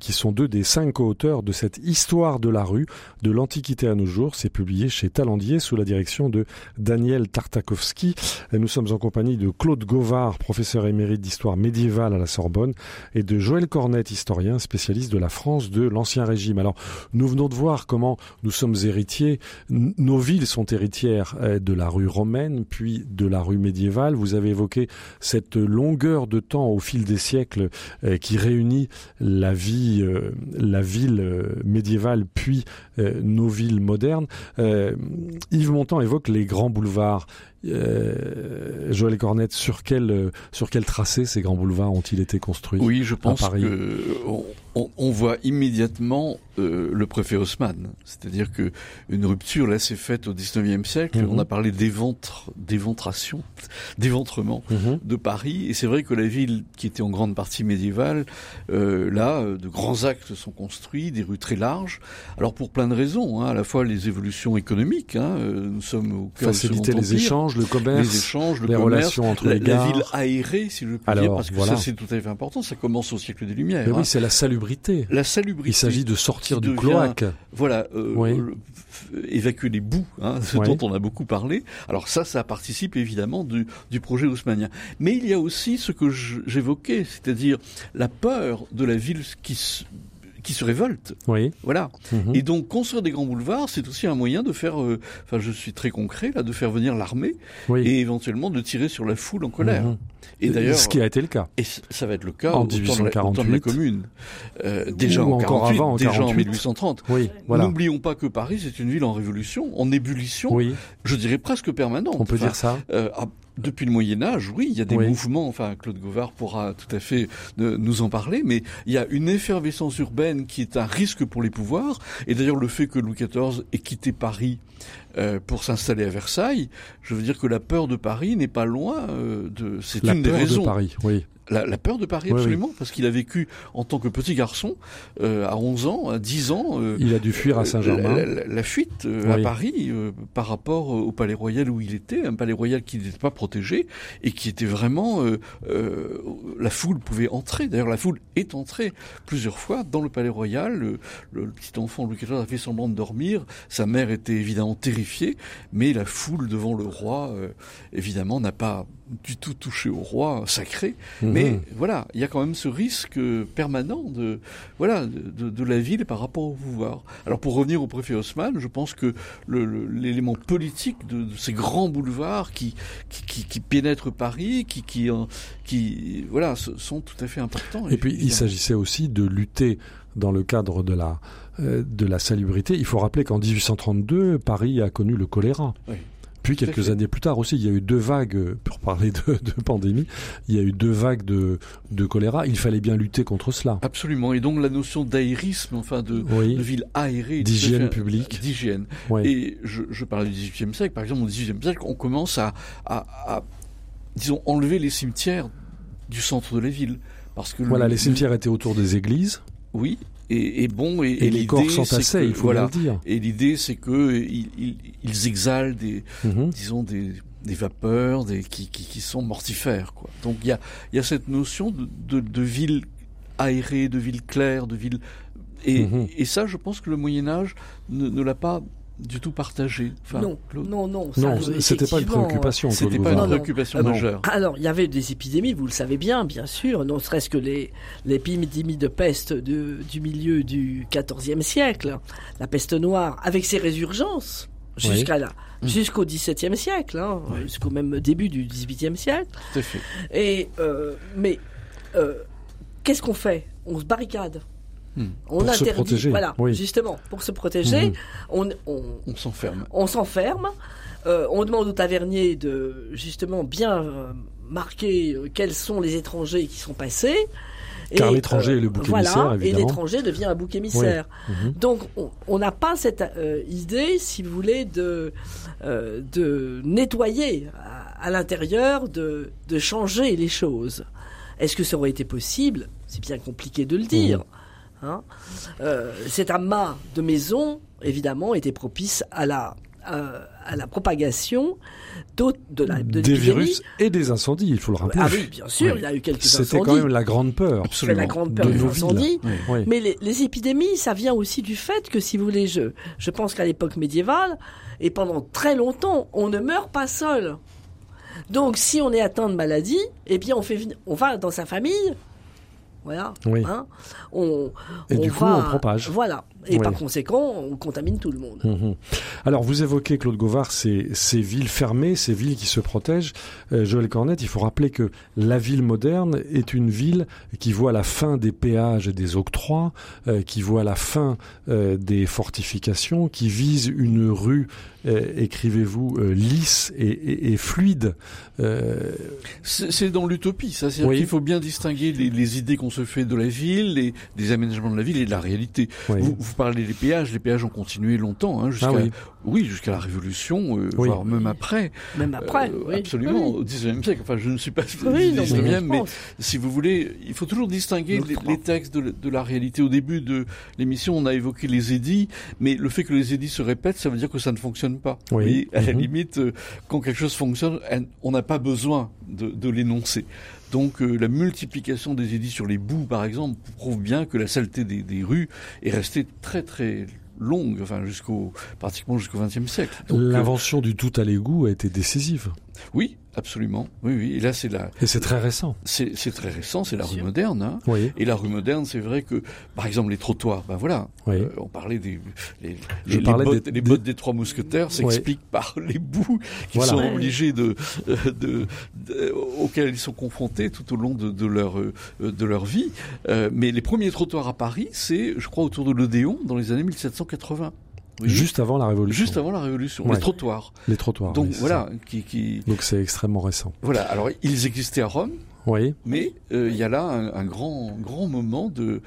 qui sont deux des cinq co-auteurs de cette histoire de la rue de l'Antiquité à nos jours. C'est publié chez Talandier sous la direction de Daniel Tartakovsky. Nous sommes en compagnie de Claude Govard, professeur émérite d'histoire médiévale à la Sorbonne, et de Joël Cornette, historien spécialiste de la France de l'Ancien Régime. Alors, nous venons de voir comment nous sommes héritiers. Nos villes sont héritières euh, de la rue romaine, puis de la rue médiévale vous avez évoqué cette longueur de temps au fil des siècles euh, qui réunit la vie, euh, la ville euh, médiévale puis nos villes modernes. Yves Montand évoque les grands boulevards. Joël Cornette, sur quel sur quel tracé ces grands boulevards ont-ils été construits Oui, je pense que on, on, voit immédiatement euh, le préfet Haussmann. C'est-à-dire que une rupture là s'est faite au XIXe siècle. Mhm. On a parlé d'éventre, d'éventration, d'éventrement Mhm. de Paris. Et c'est vrai que la ville, qui était en grande partie médiévale, euh, là, euh, de grands actes sont construits, des rues très larges. Alors pour plein de raisons, hein, à la fois les évolutions économiques. Hein, euh, nous sommes au cœur Faciliter les échanges, le commerce, les échanges, le les commerce, relations entre la, les la gares. ville aérée, si je Alors, dire, parce que voilà. ça c'est tout à fait important. Ça commence au siècle des Lumières. Mais hein. oui, c'est la salubrité. La salubrité. Il s'agit de sortir du devient- cloaque. Voilà, euh, Oui. évacuer les boues, hein, ce Oui. dont on a beaucoup parlé. Alors ça, ça participe évidemment du, du projet haussmannien. Mais il y a aussi ce que j'évoquais, c'est-à-dire la peur de la ville qui se, qui se révolte. Oui. Voilà. Mhm. Et donc construire des grands boulevards, c'est aussi un moyen de faire, euh, enfin je suis très concret là, de faire venir l'armée oui. et éventuellement de tirer sur la foule en colère. Mhm. Et d'ailleurs, ce qui a été le cas. et ça va être le cas En au temps de la- de la 1848. commune. Euh, déjà en encore 48, avant, en déjà en 48. 1830. Oui, voilà. N'oublions pas que Paris c'est une ville en révolution, en ébullition, Oui, je dirais presque permanente. on peut Enfin, dire ça. euh, ah, depuis le Moyen Âge, oui, il y a des Oui. mouvements. Enfin, Claude Gauvard pourra tout à fait euh, nous en parler, mais il y a une effervescence urbaine qui est un risque pour les pouvoirs. Et d'ailleurs, le fait que Louis XIV ait quitté Paris euh, pour s'installer à Versailles, je veux dire que la peur de Paris n'est pas loin euh, de. C'est La une des peur de raisons. Paris, oui. La, la peur de Paris, Oui, absolument, parce qu'il a vécu en tant que petit garçon euh, à 11 ans, à 10 ans. euh, Il a dû fuir à la, Saint-Germain. la- la fuite euh, à. Paris par rapport au palais royal où il était, un palais royal qui n'était pas protégé et qui était vraiment la foule pouvait entrer. D'ailleurs, la foule est entrée plusieurs fois dans le palais royal. Le, le- le petit enfant Louis XIV a fait semblant de dormir. Sa mère était évidemment terrifiée, mais la foule devant le roi, euh, évidemment, n'a pas du tout touché au roi sacré. Mhm. Mais voilà, il y a quand même ce risque permanent de voilà de, la ville par rapport au pouvoir. Alors pour revenir au préfet Haussmann, je pense que l'élément politique de, de ces grands boulevards qui qui, qui, qui pénètrent Paris, qui qui qui voilà sont tout à fait importants. Et puis, il s'agissait aussi de lutter dans le cadre de la, de la salubrité. Il faut rappeler qu'en 1832, Paris a connu le choléra. Oui. Puis quelques années plus tard aussi, il y a eu deux vagues, euh, pour parler de, de pandémie, il y a eu deux vagues de, de choléra. Il fallait bien lutter contre cela. Absolument. Et donc la notion d'aérisme, enfin de, Oui, de ville aérée, D'hygiène publique. d'hygiène. oui. Et je, je parle du XVIIIe siècle. Par exemple, au XVIIIe siècle, on commence à, à, à, disons, enlever les cimetières du centre de la ville. Parce que Voilà, le- les cimetières étaient autour des églises Oui. Et, et bon, et, et, les corps s'entassaient, que- il faut voilà. le dire. Et l'idée, c'est que ils, exhalent des, Mhm. disons, des, des vapeurs, des, qui, qui, qui sont mortifères, quoi. Donc il y a, il y a cette notion de, de, de ville aérée, de ville claire, de ville, et, Mhm. et ça, je pense que le Moyen Âge ne, ne l'a pas du tout partagé. Enfin, non, Claude. non, non. ça, Non, c'était pas une préoccupation. C'était pas une Non, non. préoccupation Ah majeure. Alors, il y avait des épidémies, vous le savez bien, bien sûr, non serait-ce que les l'épidémie de peste de- du milieu du XIVe siècle, la peste noire, avec ses résurgences Oui. jusqu'à là, jusqu'au XVIIe siècle, hein, Oui. jusqu'au même début du XVIIIe siècle. Tout à fait. Et euh, mais euh, qu'est-ce qu'on fait? On se barricade. Hmm. On Pour se interdit, protéger, voilà, oui. justement, pour se protéger, Mhm. on, on, On s'enferme. on s'enferme, euh, on demande au tavernier de justement bien euh, marquer euh, quels sont les étrangers qui sont passés. Car l'étranger est le bouc voilà, émissaire, Et l'étranger devient un bouc émissaire. Mhm. Donc on- n'a pas cette euh, idée, si vous voulez, de, euh, de nettoyer à, à l'intérieur, de, de changer les choses. Est-ce que ça aurait été possible? C'est bien compliqué de le dire. Hein Euh, cet amas de maisons, évidemment, était propice à la euh, à la propagation de la de des virus et des incendies, il faut le rappeler. Ah oui, bien sûr, Oui. il y a eu quelques C'était incendies. quand même la grande peur. C'est la grande peur de des incendies. Oui. Mais les, les épidémies, ça vient aussi du fait que, si vous voulez, je, je pense qu'à l'époque médiévale, et pendant très longtemps, on ne meurt pas seul. Donc, si on est atteint de maladie, eh bien, on, fait, on va dans sa famille. Voilà. Oui. Hein, on, Et on du coup, va- on propage. Voilà. Et Oui. par conséquent, on contamine tout le monde. Mhm. Alors, vous évoquez, Claude Gauvard, ces, ces villes fermées, ces villes qui se protègent. Euh, Joël Cornette, il faut rappeler que la ville moderne est une ville qui voit la fin des péages et des octrois, euh, qui voit la fin euh, des fortifications, qui vise une rue, euh, écrivez-vous, euh, lisse et, et- et fluide. Euh, C'est c'est dans l'utopie, ça. C'est-à-dire Oui. qu'il faut bien distinguer les, les idées qu'on se fait de la ville, les, des aménagements de la ville et de la réalité. oui. Vous, vous parlez des péages, les péages ont continué longtemps, hein, jusqu'à Ah oui. oui, jusqu'à la Révolution, euh, Oui. voire même après. Même après. Euh, oui. absolument, Oui. au 19e siècle. Enfin, je ne suis pas Oui, du non, 19e, mais, mais, si vous voulez, il faut toujours distinguer les, textes de, la- de la réalité. Au début de l'émission, on a évoqué les édits, mais le fait que les édits se répètent, ça veut dire que ça ne fonctionne pas. Oui. Voyez, à la Mhm. limite, euh, quand quelque chose fonctionne, on n'a pas besoin de, l'énoncer. Donc euh, la multiplication des édits sur les boues, par exemple, prouve bien que la saleté des, rues est restée très très longue, enfin jusqu'au pratiquement jusqu'au XXe siècle. Euh, L'invention du tout à l'égout a été décisive. Oui, absolument. Oui, oui. Et là, c'est la, Et c'est très récent. c'est c'est très récent, c'est la rue moderne. Hein. Oui. Et la rue moderne, c'est vrai que, par exemple, les trottoirs, ben voilà, Oui. euh, on parlait des les, Je les- bottes, des- les des- bottes des trois mousquetaires s'expliquent par les bouts qu'ils Voilà. sont Ouais. obligés de, euh, de, de- auxquels ils sont confrontés tout au long de, de leur euh, de leur vie. Euh, mais les premiers trottoirs à Paris, c'est, je crois, autour de l'Odéon dans les années 1780. Oui. Juste avant la Révolution. Juste avant la Révolution, Ouais. les trottoirs. Les trottoirs. Donc oui, voilà, qui. Donc c'est extrêmement récent. voilà. Alors ils existaient à Rome, Oui. mais euh, il y a là un, un grand grand moment de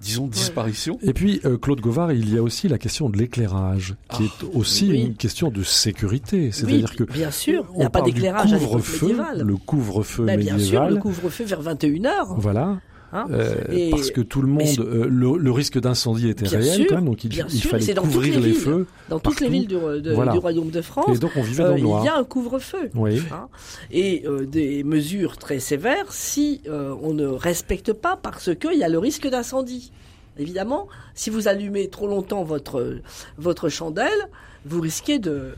disons disparition. Et puis, euh, Claude Gauvard, il y a aussi la question de l'éclairage, qui Ah, est aussi oui. une question de sécurité. Oui, C'est-à-dire que bien sûr, il on n'y a pas d'éclairage à l'époque couvre-feu, médiévale. le couvre-feu Ben, bien médiéval. sûr, le couvre-feu vers 21h. Voilà. Hein Euh, Et- parce que tout le monde, euh, le, le risque d'incendie était Bien réel sûr, quand même, donc il, bien il sûr, fallait couvrir les feux. Dans toutes les villes du, de- Voilà. du Royaume de Et France, donc on vivait dans euh, le noir. il y a un couvre-feu. Oui. hein. et des mesures très sévères si on ne respecte pas parce qu'il y a le risque d'incendie. Évidemment, si vous allumez trop longtemps votre, votre chandelle, vous risquez de...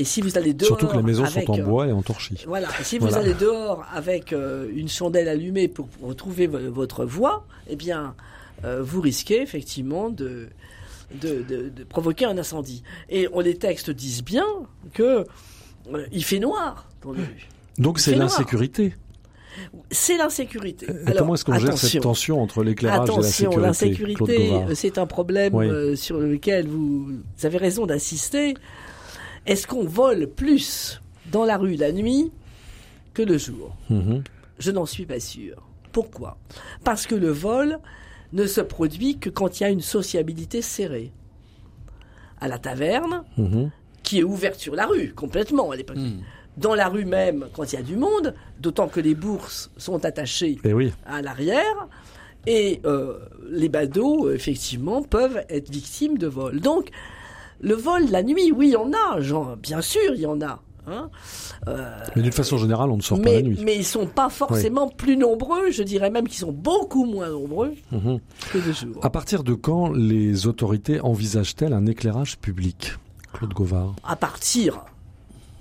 Et si vous allez dehors Surtout que les maisons avec, sont en euh, bois et en torchis. Voilà, et si vous Voilà. allez dehors avec euh, une chandelle allumée pour retrouver vo- votre voie, eh bien, euh, vous risquez effectivement de, de, de- de provoquer un incendie. Et on, les textes disent bien que euh, il fait noir dans les rues. Donc c'est l'insécurité. C'est l'insécurité. Comment est-ce qu'on gère cette attention. tension entre l'éclairage et la Attention, sécurité Claude l'insécurité, euh, c'est un problème Oui. euh, sur lequel vous avez raison d'insister. Est-ce qu'on vole plus dans la rue la nuit que le jour Mhm. Je n'en suis pas sûr. Pourquoi? Parce que le vol ne se produit que quand il y a une sociabilité serrée. À la taverne, Mhm. qui est ouverte sur la rue, complètement à l'époque. Hmm. Dans la rue même, quand il y a du monde, d'autant que les bourses sont attachées Eh oui. à l'arrière, et euh, les badauds, effectivement, peuvent être victimes de vol. Donc, le vol la nuit, oui, il y en a, genre, bien sûr, il y en a. hein. Euh, Mais d'une façon générale, on ne sort pas mais, la nuit. mais ils sont pas forcément plus nombreux, je dirais même qu'ils sont beaucoup moins nombreux Mhm. que de jour. À partir de quand les autorités envisagent-elles un éclairage public Claude Gauvard. À partir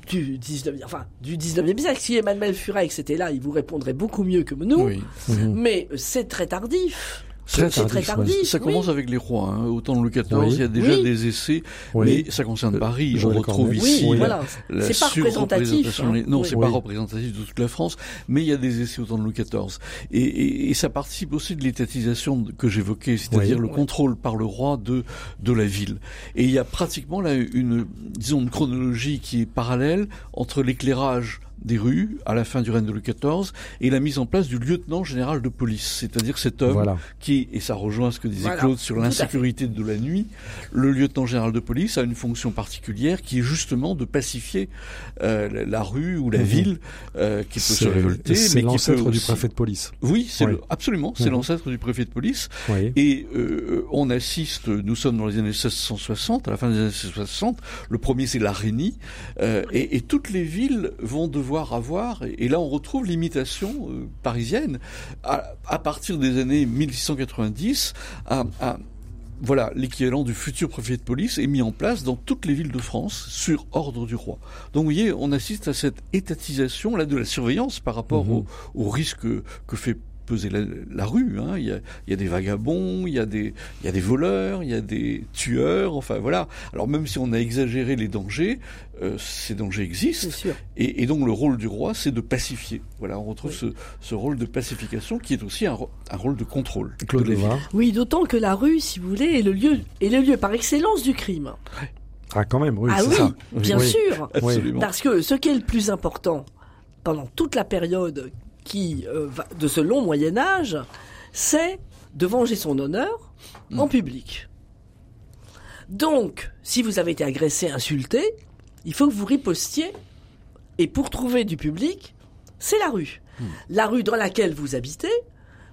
du 19e, enfin, du 19e siècle, si Emmanuel Furex était là, il vous répondrait beaucoup mieux que nous. Oui. Mhm. Mais c'est très tardif. Très C'est très tardif, tardif. Ça oui. commence avec les rois. Hein. Au temps de Louis XIV, Oui. il y a déjà Oui. des essais, Oui. mais ça concerne Euh, Paris. On Joël retrouve ici la- voilà. la C'est pas représentatif. hein. Non, Oui. c'est Oui. pas représentatif de toute la France, mais il y a des essais au temps de Louis XIV. Et, et- et ça participe aussi de l'étatisation que j'évoquais, c'est-à-dire Oui. le contrôle par le roi de de la ville. Et il y a pratiquement là une, disons, une chronologie qui est parallèle entre l'éclairage des rues à la fin du règne de Louis XIV et la mise en place du lieutenant général de police, c'est-à-dire cet homme Voilà. qui, et ça rejoint ce que disait Voilà, Claude sur l'insécurité de la nuit, le lieutenant général de police a une fonction particulière qui est justement de pacifier euh, la, la rue ou la Mhm. ville euh, qui peut se révolter. c'est peut l'ancêtre du préfet de police. Oui, c'est Oui. le- absolument, c'est Mhm. l'ancêtre du préfet de police. Oui. Et euh, on assiste, nous sommes dans les années 1660, à la fin des années 1660, le premier c'est l'Arénie, euh, et, et toutes les villes vont devoir avoir, et, et là on retrouve l'imitation euh, parisienne, à, à partir des années 1690, à, à- voilà, l'équivalent du futur préfet de police est mis en place dans toutes les villes de France sur ordre du roi. Donc vous voyez, on assiste à cette étatisation là de la surveillance par rapport Mhm. au, au risque que, que fait peser la, la rue. Hein. Il, y a, il y a des vagabonds, il y a des, il y a des voleurs, il y a des tueurs, enfin voilà. Alors même si on a exagéré les dangers, euh, ces dangers existent. sûr. Et, et donc le rôle du roi, c'est de pacifier. Voilà, on retrouve Oui. ce, ce rôle de pacification qui est aussi un, rôle de contrôle. Claude de. Oui, d'autant que la rue, si vous voulez, est le lieu, est le lieu par excellence du crime. Ah, quand même, oui, ah c'est oui, ça. bien Oui. sûr. Absolument. Parce que ce qui est le plus important pendant toute la période qui euh, va- de ce long Moyen Âge, c'est de venger son honneur en public. Donc, si vous avez été agressé, insulté, il faut que vous ripostiez. Et pour trouver du public, c'est la rue. Mm. La rue dans laquelle vous habitez,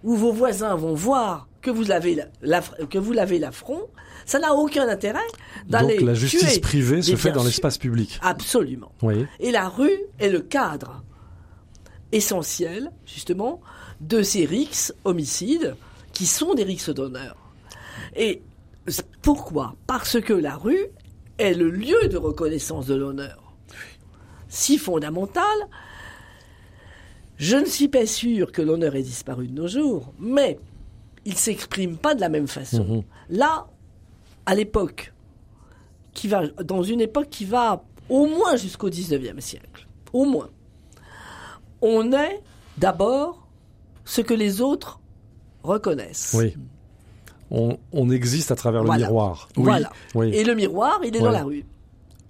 où vos voisins vont voir que vous l'avez la- que vous l'avez l'affront, ça n'a aucun intérêt d'aller Donc la justice tuer privée se fait dans l'espace public. Absolument. Oui. Et la rue est le cadre essentiel, justement, de ces rixes homicides qui sont des rixes d'honneur. Et pourquoi? Parce que la rue est le lieu de reconnaissance de l'honneur. Si fondamental, je ne suis pas sûr que l'honneur ait disparu de nos jours, mais il s'exprime pas de la même façon. Mhm. Là, à l'époque, qui va, dans une époque qui va au moins jusqu'au 19e siècle, au moins, on est d'abord ce que les autres reconnaissent. Oui. On, on existe à travers le Voilà. miroir. Voilà. Oui. Et le miroir, il est Ouais. dans la rue.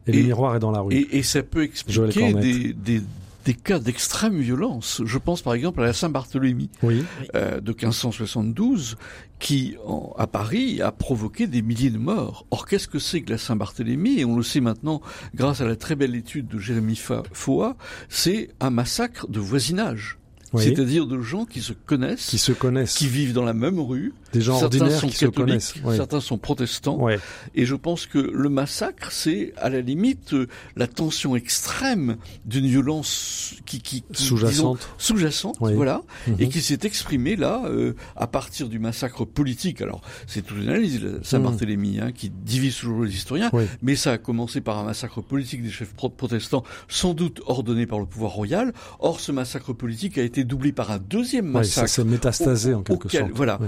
Et, le miroir est dans la rue. Et, et ça peut expliquer des, des cas d'extrême violence. Je pense par exemple à la Saint-Barthélemy Oui. euh, de 1572 qui, en- à Paris, a provoqué des milliers de morts. Or, qu'est-ce que c'est que la Saint-Barthélemy? Et on le sait maintenant grâce à la très belle étude de Jérémy Foa, c'est un massacre de voisinage. Oui. C'est-à-dire de gens qui se connaissent, Qui se connaissent. qui vivent dans la même rue. Des gens certains ordinaires sont qui se connaissent. Ouais. certains sont protestants. Ouais. Et je pense que le massacre, c'est à la limite euh, la tension extrême d'une violence qui, qui, qui, Sous-jacente. sous-jacente, Oui. voilà, Mhm. et qui s'est exprimée là euh, à partir du massacre politique. Alors c'est toute une analyse, Saint-Barthélemy, hein, qui divise toujours les historiens, Oui. mais ça a commencé par un massacre politique des chefs pro- protestants, sans doute ordonné par le pouvoir royal. Or, ce massacre politique a été doublé par un deuxième Ouais, ça massacre s'est métastasé en quelque auquel, sorte. Voilà,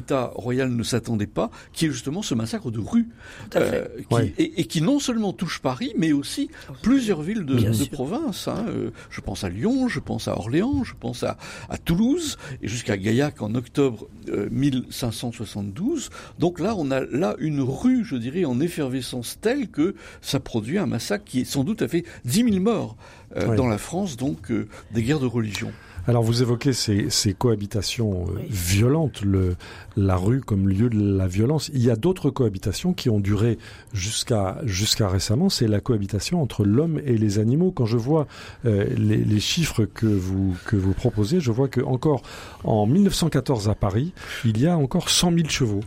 l'État royal ne s'attendait pas, qui est justement ce massacre de rue, Tout à fait. euh, qui, Ouais. et, et qui non seulement touche Paris, mais aussi plusieurs villes de, province. hein. Euh, je pense à Lyon, je pense à Orléans, je pense à, à Toulouse, et jusqu'à Gaillac en octobre euh, 1572. Donc là, on a là une rue, je dirais, en effervescence telle que ça produit un massacre qui sans doute a fait 10 000 morts euh, Ouais. dans la France, donc euh, des guerres de religion. Alors vous évoquez ces, ces cohabitations euh, Oui. violentes, le, la rue comme lieu de la violence. Il y a d'autres cohabitations qui ont duré jusqu'à jusqu'à récemment. C'est la cohabitation entre l'homme et les animaux. Quand je vois euh, les, les chiffres que vous que vous proposez, je vois que encore en 1914 à Paris, il y a encore 100 000 chevaux.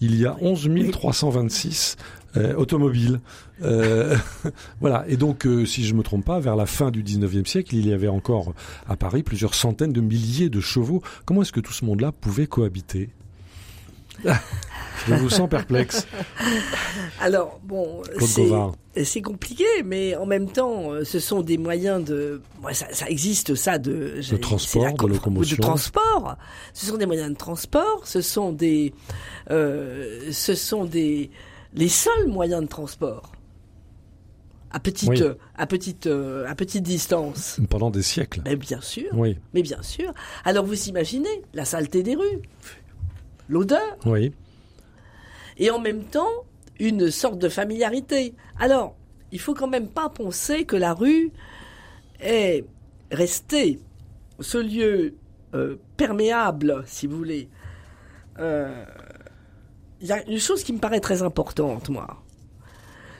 Il y a 11 326 euh, automobiles. Euh, voilà. Et donc, euh, si je me trompe pas, vers la fin du 19e siècle, il y avait encore à Paris plusieurs centaines de milliers de chevaux. Comment est-ce que tout ce monde-là pouvait cohabiter? Je vous sens perplexe, Alors, bon, c'est compliqué, mais en même temps, ce sont des moyens de... ça, ça existe, ça, de... j'allais- transport, de com- locomotion. De transport. Ce sont des moyens de transport, ce sont des... euh, ce sont des... Les seuls moyens de transport. À petite, Oui. euh, à petite, euh, à petite distance. Pendant des siècles. Mais bien sûr, Oui, mais bien sûr. Alors vous imaginez la saleté des rues, l'odeur, oui. et en même temps une sorte de familiarité. Alors, il faut quand même pas penser que la rue est resté ce lieu euh, perméable, si vous voulez, il y a une chose qui me paraît très importante, moi.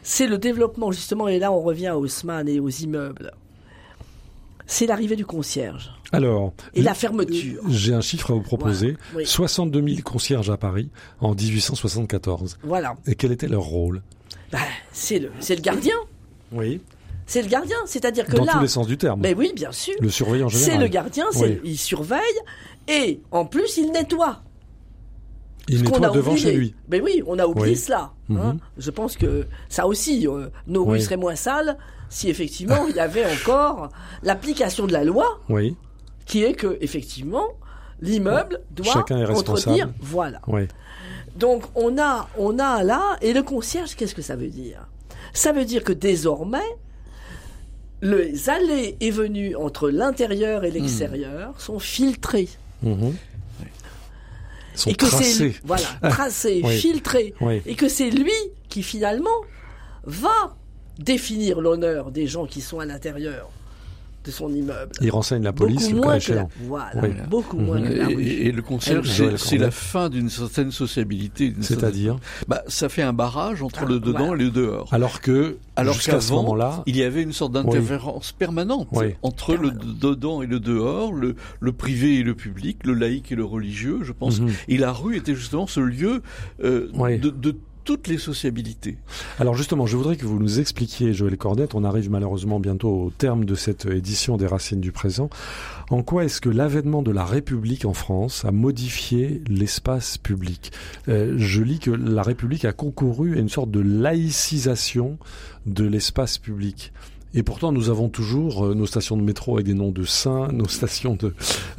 C'est le développement, justement, et là on revient à Haussmann et aux immeubles. C'est l'arrivée du concierge Alors, et la fermeture. j'ai un chiffre à vous proposer. Voilà, oui. 62 000 concierges à Paris en 1874. Voilà. Et quel était leur rôle? Bah, c'est le, c'est le gardien. Oui. C'est le gardien. C'est-à-dire que Dans là. tous les sens du terme. Mais oui, bien sûr. Le surveillant C'est général. le gardien, c'est- Oui. il surveille et en plus il nettoie. Il nettoie a devant oublié. chez lui. Mais oui, on a oublié Oui. cela. hein. Mhm. Je pense que ça aussi, euh, nos Oui. rues seraient moins sales si effectivement il y avait encore l'application de la loi Oui. qui est que effectivement l'immeuble doit Chacun est entretenir. Voilà. Oui. Donc on a, on a là, et le concierge, qu'est-ce que ça veut dire? Ça veut dire que désormais, les allées et venues entre l'intérieur et l'extérieur sont filtrées. Mhm. Sont et que c'est tracés. voilà, tracées, Oui. filtrées. Oui. Et que c'est lui qui finalement va définir l'honneur des gens qui sont à l'intérieur de son immeuble. Il renseigne la police, beaucoup le cas moins que la, échéant. voilà, Oui. beaucoup moins que la Et, rue. et- et le concierge, Elle- c'est- la fin d'une certaine sociabilité. C'est-à-dire certaine- bah, Ça fait un barrage entre Ah, le dedans voilà. et le dehors. Alors que, Alors jusqu'à ce moment-là, il y avait une sorte d'interférence permanente Oui. entre le dedans et le dehors, le, le privé et le public, le laïque et le religieux, je pense. Mhm. Et la rue était justement ce lieu euh, Oui. de, de toutes les sociabilités. Alors justement, je voudrais que vous nous expliquiez, Joël Cornette, on arrive malheureusement bientôt au terme de cette édition des Racines du présent, en quoi est-ce que l'avènement de la République en France a modifié l'espace public? Euh, Je lis que la République a concouru à une sorte de laïcisation de l'espace public. Et pourtant, nous avons toujours euh, nos stations de métro avec des noms de saints, nos stations de...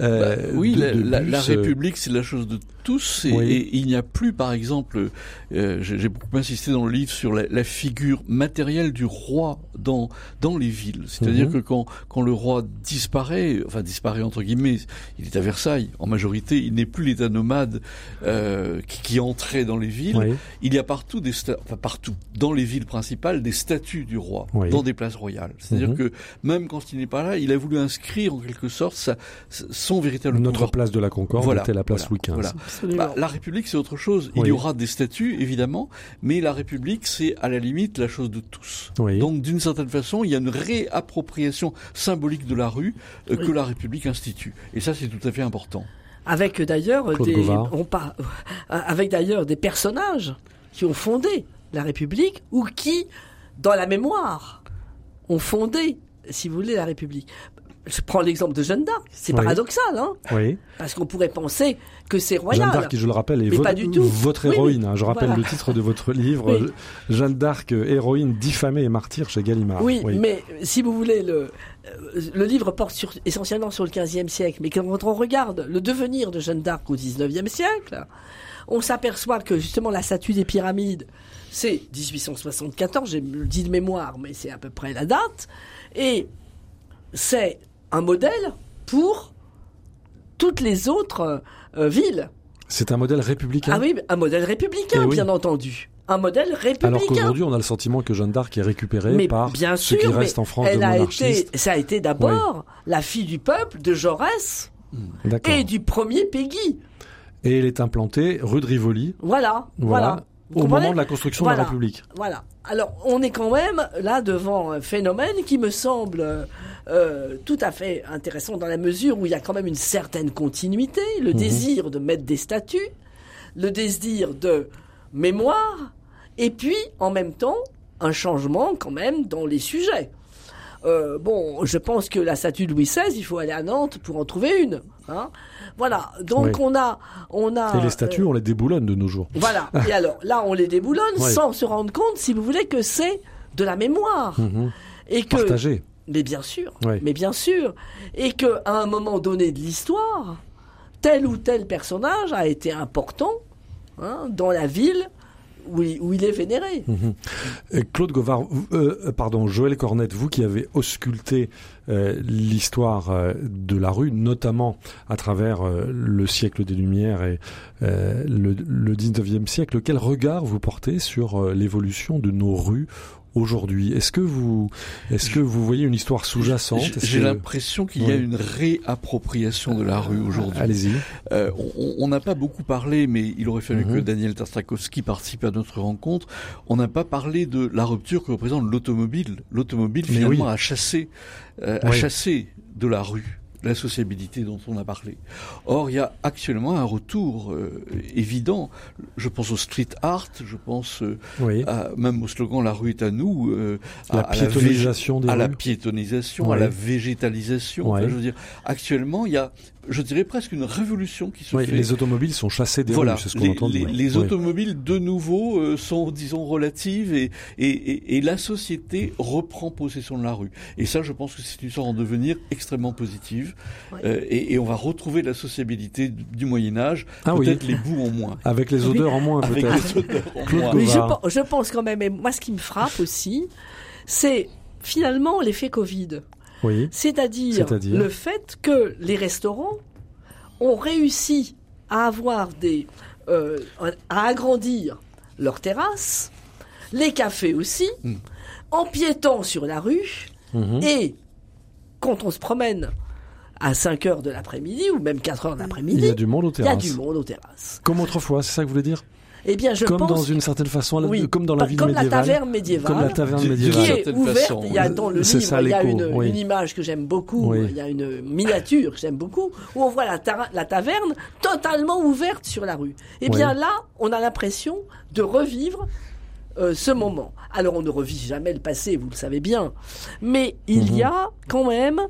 euh, Bah, oui, de- la, de la- la euh, République, c'est la chose de tous, et, Oui. et il n'y a plus, par exemple, euh, j'ai j'ai beaucoup insisté dans le livre sur la, la figure matérielle du roi dans dans les villes. C'est-à-dire Mhm. que quand quand le roi disparaît, enfin disparaît entre guillemets, il est à Versailles en majorité, il n'est plus l'État nomade euh, qui, qui entrait dans les villes. oui. Il y a partout des enfin partout dans les villes principales des statues du roi Oui. dans des places royales. C'est-à-dire Mhm. que même quand il n'est pas là, il a voulu inscrire en quelque sorte sa, son véritable Notre pouvoir place de la Concorde Voilà, était la place voilà, Louis XV. voilà. Bah, la République, c'est autre chose. Il Oui. y aura des statuts, évidemment, mais la République, c'est à la limite la chose de tous. Oui. Donc, d'une certaine façon, il y a une réappropriation symbolique de la rue euh, Oui. que la République institue. Et ça, c'est tout à fait important. Avec euh, d'ailleurs Claude des, Gauvard. on par- avec d'ailleurs des personnages qui ont fondé la République ou qui, dans la mémoire, ont fondé, si vous voulez, la République. Je prends l'exemple de Jeanne d'Arc. C'est Oui. paradoxal, hein, Oui. parce qu'on pourrait penser que c'est royal. Jeanne d'Arc, qui je le rappelle, est Mais vo- pas du tout. votre héroïne. oui. hein. Je rappelle Voilà. le titre de votre livre, Jeanne d'Arc, héroïne diffamée et martyr chez Gallimard. Oui, mais si vous voulez, le, euh, le livre porte sur, essentiellement sur le XVe siècle, mais quand on regarde le devenir de Jeanne d'Arc au XIXe siècle, on s'aperçoit que justement la statue des pyramides, c'est 1874, j'ai dit de mémoire, mais c'est à peu près la date, et c'est un modèle pour toutes les autres euh, villes. C'est un modèle républicain? Ah oui, un modèle républicain, Eh oui. bien entendu. Un modèle républicain. Alors qu'aujourd'hui, on a le sentiment que Jeanne d'Arc est récupérée Mais par bien ceux sûr, qui mais restent en France de elle a été, ça a été d'abord la fille du peuple de Jaurès D'accord. et du premier Peggy. Et elle est implantée rue de Rivoli, Voilà, voilà, au moment de la construction de la République. Voilà. Alors, on est quand même là devant un phénomène qui me semble euh, tout à fait intéressant dans la mesure où il y a quand même une certaine continuité, le Mhm. désir de mettre des statuts, le désir de mémoire, et puis en même temps un changement quand même dans les sujets. Euh, bon, je pense que la statue de Louis XVI, il faut aller à Nantes pour en trouver une. Hein voilà. Donc Oui. on a, on a. Et les statues, euh, on les déboulonne de nos jours. voilà. Et alors, là, on les déboulonne sans se rendre compte, si vous voulez, que c'est de la mémoire. Mhm. Et que. Mais bien sûr, mais bien sûr, et que à un moment donné de l'histoire, tel ou tel personnage a été important hein, dans la ville où il, où il est vénéré. Mhm. Euh, Claude Govard, euh, pardon, Joël Cornette, vous qui avez ausculté euh, l'histoire euh, de la rue, notamment à travers le siècle des Lumières et le, le 19e siècle, quel regard vous portez sur l'évolution de nos rues aujourd'hui Est-ce que vous, est-ce que vous voyez une histoire sous-jacente? J'ai que- l'impression qu'il y a une réappropriation de la rue aujourd'hui. Allez-y. Euh, on- n'a pas beaucoup parlé, mais il aurait fallu Mhm. que Daniel Tartakovsky participe à notre rencontre. On n'a pas parlé de la rupture que représente l'automobile. L'automobile finalement oui. a chassé, euh, a chassé de la rue la sociabilité dont on a parlé. Or, il y a actuellement un retour euh, évident. Je pense au street art, je pense euh, Oui. à- même au slogan "La rue est à nous", euh, à, La à la piétonisation des à la piétonisation, à la végétalisation. Enfin, Ouais. je veux dire, actuellement, il y a, je dirais presque une révolution qui se Oui, fait. les automobiles sont chassés des voilà, rues, c'est ce qu'on entend. les, dire. les Oui. automobiles de nouveau euh, sont, disons, relatives et, et, et, et la société reprend possession de la rue. Et ça, je pense que c'est une histoire en devenir extrêmement positive. Euh, et, et on va retrouver la sociabilité du, du Moyen Âge, Ah oui. peut-être les bouts en moins. Avec les odeurs en moins, Avec peut-être. les odeurs en Claude moins. Gauvin. Mais je pense quand même, et moi ce qui me frappe aussi, c'est finalement l'effet Covid. Oui. C'est-à-dire le fait que les restaurants ont réussi à avoir des, euh, à agrandir leurs terrasses, les cafés aussi, Mm. empiétant sur la rue Mhm. et quand on se promène à 5 heures de l'après-midi ou même 4 heures de Il l'après-midi, y a du monde aux il y a terrasses. du monde aux terrasses. Comme autrefois, c'est ça que vous voulez dire? Eh bien, je Comme pense dans une certaine façon, oui, comme dans la ville comme la médiévale. taverne médiévale. Comme la taverne Qui- qui médiévale. est ouverte. façon. Il y a dans le C'est livre, ça, il y a une, oui. une image que j'aime beaucoup. Oui. Il y a une miniature que j'aime beaucoup où on voit la, ta- la taverne totalement ouverte sur la rue. Et Oui. bien là, on a l'impression de revivre euh, ce moment. Alors on ne revit jamais le passé, vous le savez bien, mais il Mhm. y a quand même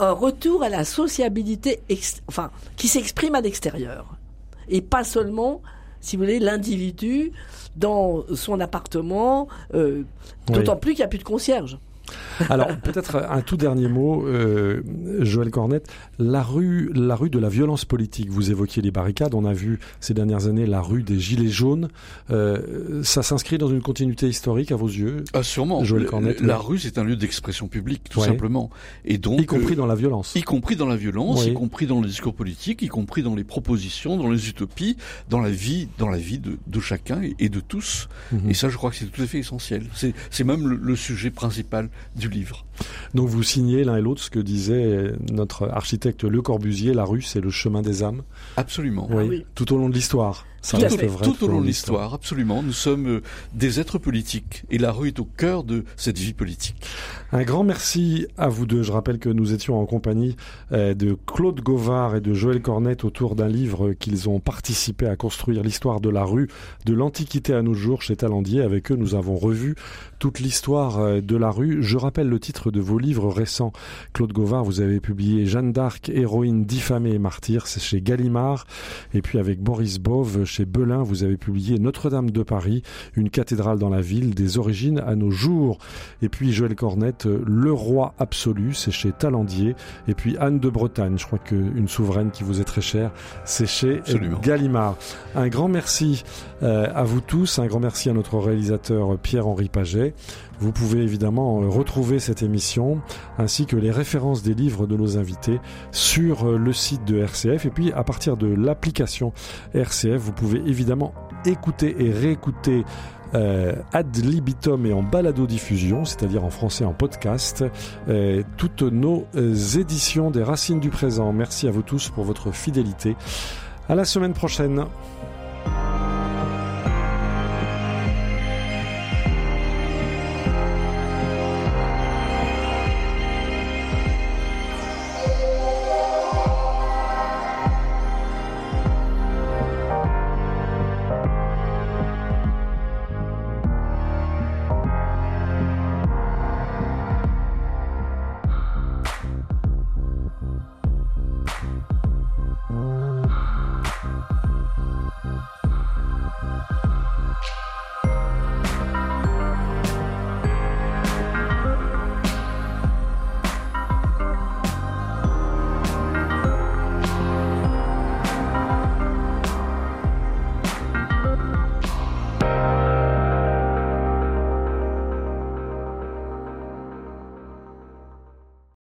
un retour à la sociabilité, enfin, qui s'exprime à l'extérieur et pas seulement, si vous voulez, l'individu dans son appartement. euh, Oui. D'autant plus qu'il n'y a plus de concierge. Alors peut-être un tout dernier mot, euh, Joël Cornette. La rue, la rue de la violence politique. Vous évoquiez les barricades. On a vu ces dernières années la rue des gilets jaunes. Euh, ça s'inscrit dans une continuité historique à vos yeux, Ah, sûrement. Joël Cornette, la rue, c'est un lieu d'expression publique, tout Ouais. simplement. Et donc, y compris euh, dans la violence. y compris dans la violence, y compris dans le discours politique, y compris dans les propositions, dans les utopies, dans la vie, dans la vie de, de chacun et, de tous. Mhm. Et ça, je crois que c'est tout à fait essentiel. C'est, c'est même le, le sujet principal du livre. Donc vous signez l'un et l'autre ce que disait notre architecte Le Corbusier. La rue, c'est le chemin des âmes. Absolument. Oui. oui. Tout au long de l'histoire. Ça Tout reste vrai. Tout au long de l'histoire, absolument. Nous sommes euh, des êtres politiques et la rue est au cœur de cette vie politique. Un grand merci à vous deux. Je rappelle que nous étions en compagnie euh, de Claude Gauvard et de Joël Cornette autour d'un livre qu'ils ont participé à construire, l'histoire de la rue de l'Antiquité à nos jours chez Talandier. Avec eux, nous avons revu toute l'histoire euh, de la rue. Je rappelle le titre de vos livres récents. Claude Gauvard, vous avez publié Jeanne d'Arc, héroïne diffamée et martyr, c'est chez Gallimard. Et puis avec Boris Bove, chez Belin, vous avez publié Notre-Dame de Paris, une cathédrale dans la ville, des origines à nos jours. Et puis Joël Cornette, Le Roi absolu, c'est chez Talandier. Et puis Anne de Bretagne, je crois qu'une souveraine qui vous est très chère, c'est chez Absolument. Gallimard. Un grand merci euh, à vous tous, un grand merci à notre réalisateur Pierre-Henri Paget. Vous pouvez évidemment euh, retrouver cette émission ainsi que les références des livres de nos invités sur euh, le site de RCF et puis à partir de l'application RCF, vous pouvez évidemment écouter et réécouter euh, ad libitum et en balado-diffusion, c'est-à-dire en français en podcast, toutes nos éditions des Racines du Présent. Merci à vous tous pour votre fidélité. À la semaine prochaine.